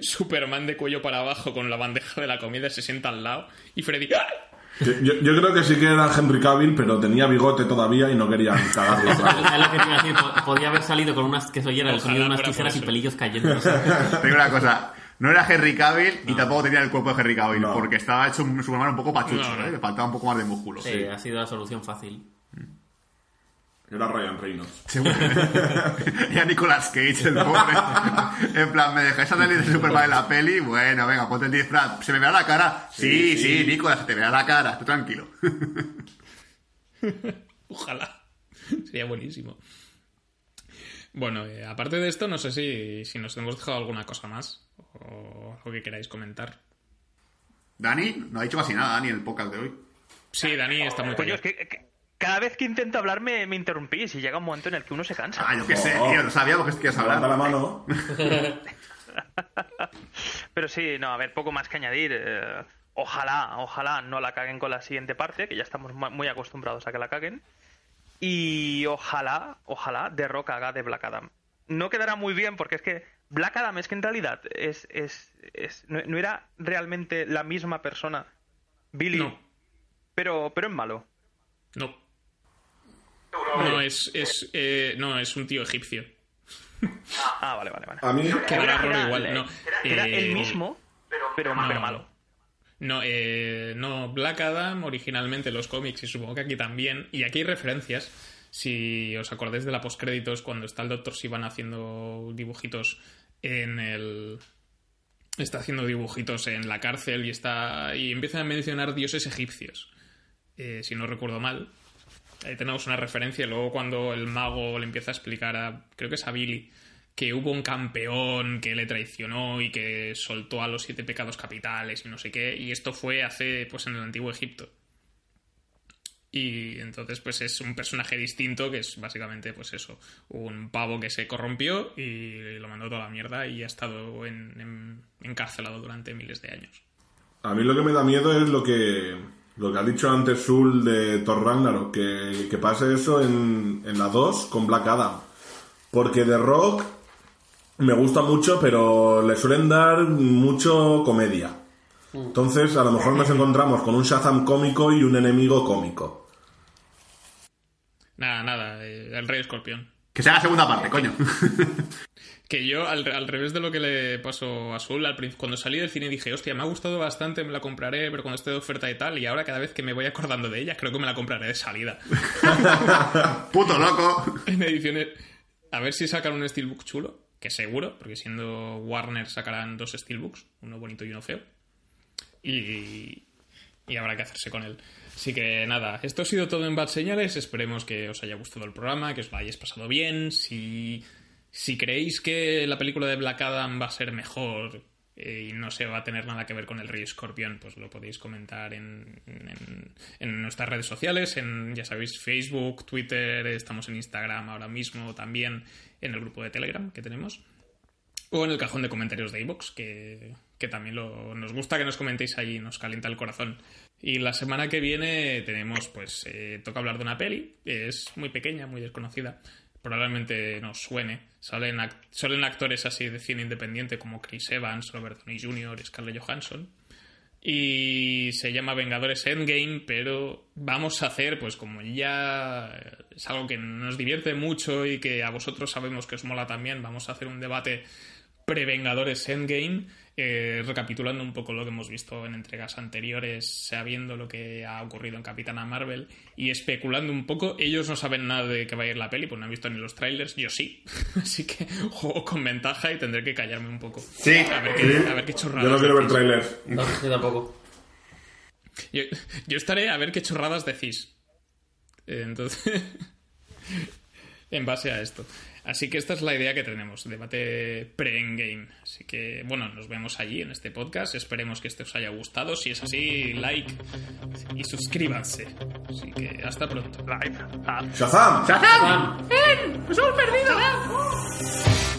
Superman de cuello para abajo con la bandeja de la comida, se sienta al lado. Y Freddy. ¡ah! Yo, yo creo que sí que era Henry Cavill, pero tenía bigote todavía y no querían *laughs* cagarlo. es lo que te iba a decir, po- podía haber salido con unas que se oyera el sonido de unas tijeras y pelillos cayendo. *laughs* Tengo una cosa, no era Henry Cavill y tampoco tenía el cuerpo de Henry Cavill, No. porque estaba hecho un Superman un poco pachucho, No, no. ¿eh? Le faltaba un poco más de músculo. Sí, ha sido la solución fácil. Era Ryan Reynolds. Seguro. *laughs* y a Nicolas Cage, el pobre. en plan, ¿me dejáis salir de Superman en la peli? Bueno, venga, ponte el disfraz. ¿Se me verá la cara? Sí, sí, Nicolas, se te verá la cara. Tú tranquilo. *laughs* Ojalá. Sería buenísimo. Bueno, eh, aparte de esto, no sé si, si nos hemos dejado alguna cosa más o algo que queráis comentar. Dani, no ha dicho casi nada, Dani, en el podcast de hoy. Sí, Dani está muy Coño, es callado. que, que cada vez que intento hablar me, me interrumpís y llega un momento en el que uno se cansa. Ah, yo qué sé, tío, no sabía lo que querías Levanta la hablar. mano. *laughs* Pero sí, no, a ver, poco más que añadir. eh, ojalá, ojalá no la caguen con la siguiente parte, que ya estamos muy acostumbrados a que la caguen. Y ojalá, ojalá The Rock haga de Black Adam. No quedará muy bien porque es que Black Adam es que en realidad es, es, es- no, no era realmente la misma persona. Billy, No, pero, pero es malo. no. No, es, es, eh, no, es un tío egipcio. Ah, vale, vale, vale. A mí, Era- igual, no. Era Eh, el mismo, pero, no. pero malo. No, eh, no, Black Adam originalmente en los cómics y supongo que aquí también. Y aquí hay referencias. Si os acordáis de la postcréditos cuando está el Doctor Sivan haciendo dibujitos en el. Está haciendo dibujitos en la cárcel y está. y empiezan a mencionar dioses egipcios. Eh, si no recuerdo mal. Ahí tenemos una referencia. Luego cuando el mago le empieza a explicar a. creo que es a Billy. Que hubo un campeón que le traicionó y que soltó a los siete pecados capitales y no sé qué. Y esto fue hace, pues, en el antiguo Egipto. Y entonces, pues es un personaje distinto que es básicamente, pues eso, un pavo que se corrompió y lo mandó toda la mierda y ha estado en- encarcelado durante miles de años. a mí lo que me da miedo es lo que Lo que ha dicho antes Sul de Thor Ragnarok, que, que pase eso en, en la 2 con Black Adam. Porque The Rock me gusta mucho, pero le suelen dar mucho comedia. Entonces, a lo mejor nos encontramos con un Shazam cómico y un enemigo cómico. Nada, nada, eh, el Rey Escorpión. Que sea la segunda parte, coño. *laughs* Que yo, al, al revés de lo que le pasó a Azul, al cuando salí del cine dije, hostia, me ha gustado bastante, me la compraré, pero cuando esté de oferta y tal, y ahora cada vez que me voy acordando de ella, creo que me la compraré de salida. *laughs* Puto loco. *laughs* en ediciones. A ver si sacan un Steelbook chulo, que seguro, porque siendo Warner sacarán dos Steelbooks, uno bonito y uno feo. Y, y habrá que hacerse con él. Así que nada, esto ha sido todo en Bad Señales. Esperemos que os haya gustado el programa, que os lo hayáis pasado bien. Si, si creéis que la película de Black Adam va a ser mejor eh, y no se va a tener nada que ver con el Rey Escorpión, pues lo podéis comentar en, en, en nuestras redes sociales, en, ya sabéis, Facebook, Twitter, estamos en Instagram ahora mismo también, en el grupo de Telegram que tenemos. O en el cajón de comentarios de iVoox, que, que también lo- nos gusta que nos comentéis allí, nos calienta el corazón. Y la semana que viene tenemos, pues, eh, toca hablar de una peli, es muy pequeña, muy desconocida, probablemente nos suene. Salen, ac- salen actores así de cine independiente como Chris Evans, Robert Downey Jr., Scarlett Johansson. Y se llama Vengadores Endgame, pero vamos a hacer, pues como ya es algo que nos divierte mucho y que a vosotros sabemos que os mola también, vamos a hacer un debate pre-Vengadores Endgame, eh, recapitulando un poco lo que hemos visto en entregas anteriores, sabiendo lo que ha ocurrido en Capitana Marvel y especulando un poco. Ellos no saben nada de que va a ir la peli, pues no han visto ni los trailers, yo sí. *laughs* Así que juego con ventaja y tendré que callarme un poco. Sí. A ver qué, a ver qué chorradas. Yo no quiero ver trailers. No, yo tampoco. Yo, yo estaré a ver qué chorradas decís. Eh, Entonces, *laughs* en base a esto. Así que esta es la idea que tenemos, debate pre-endgame. Así que, bueno, nos vemos allí en este podcast. Esperemos que este os haya gustado. Si es así, like y suscríbanse. Así que hasta pronto. Live. Ah. ¡Shazam! ¡Shazam! ¡Bam! ¡Nos hemos perdido!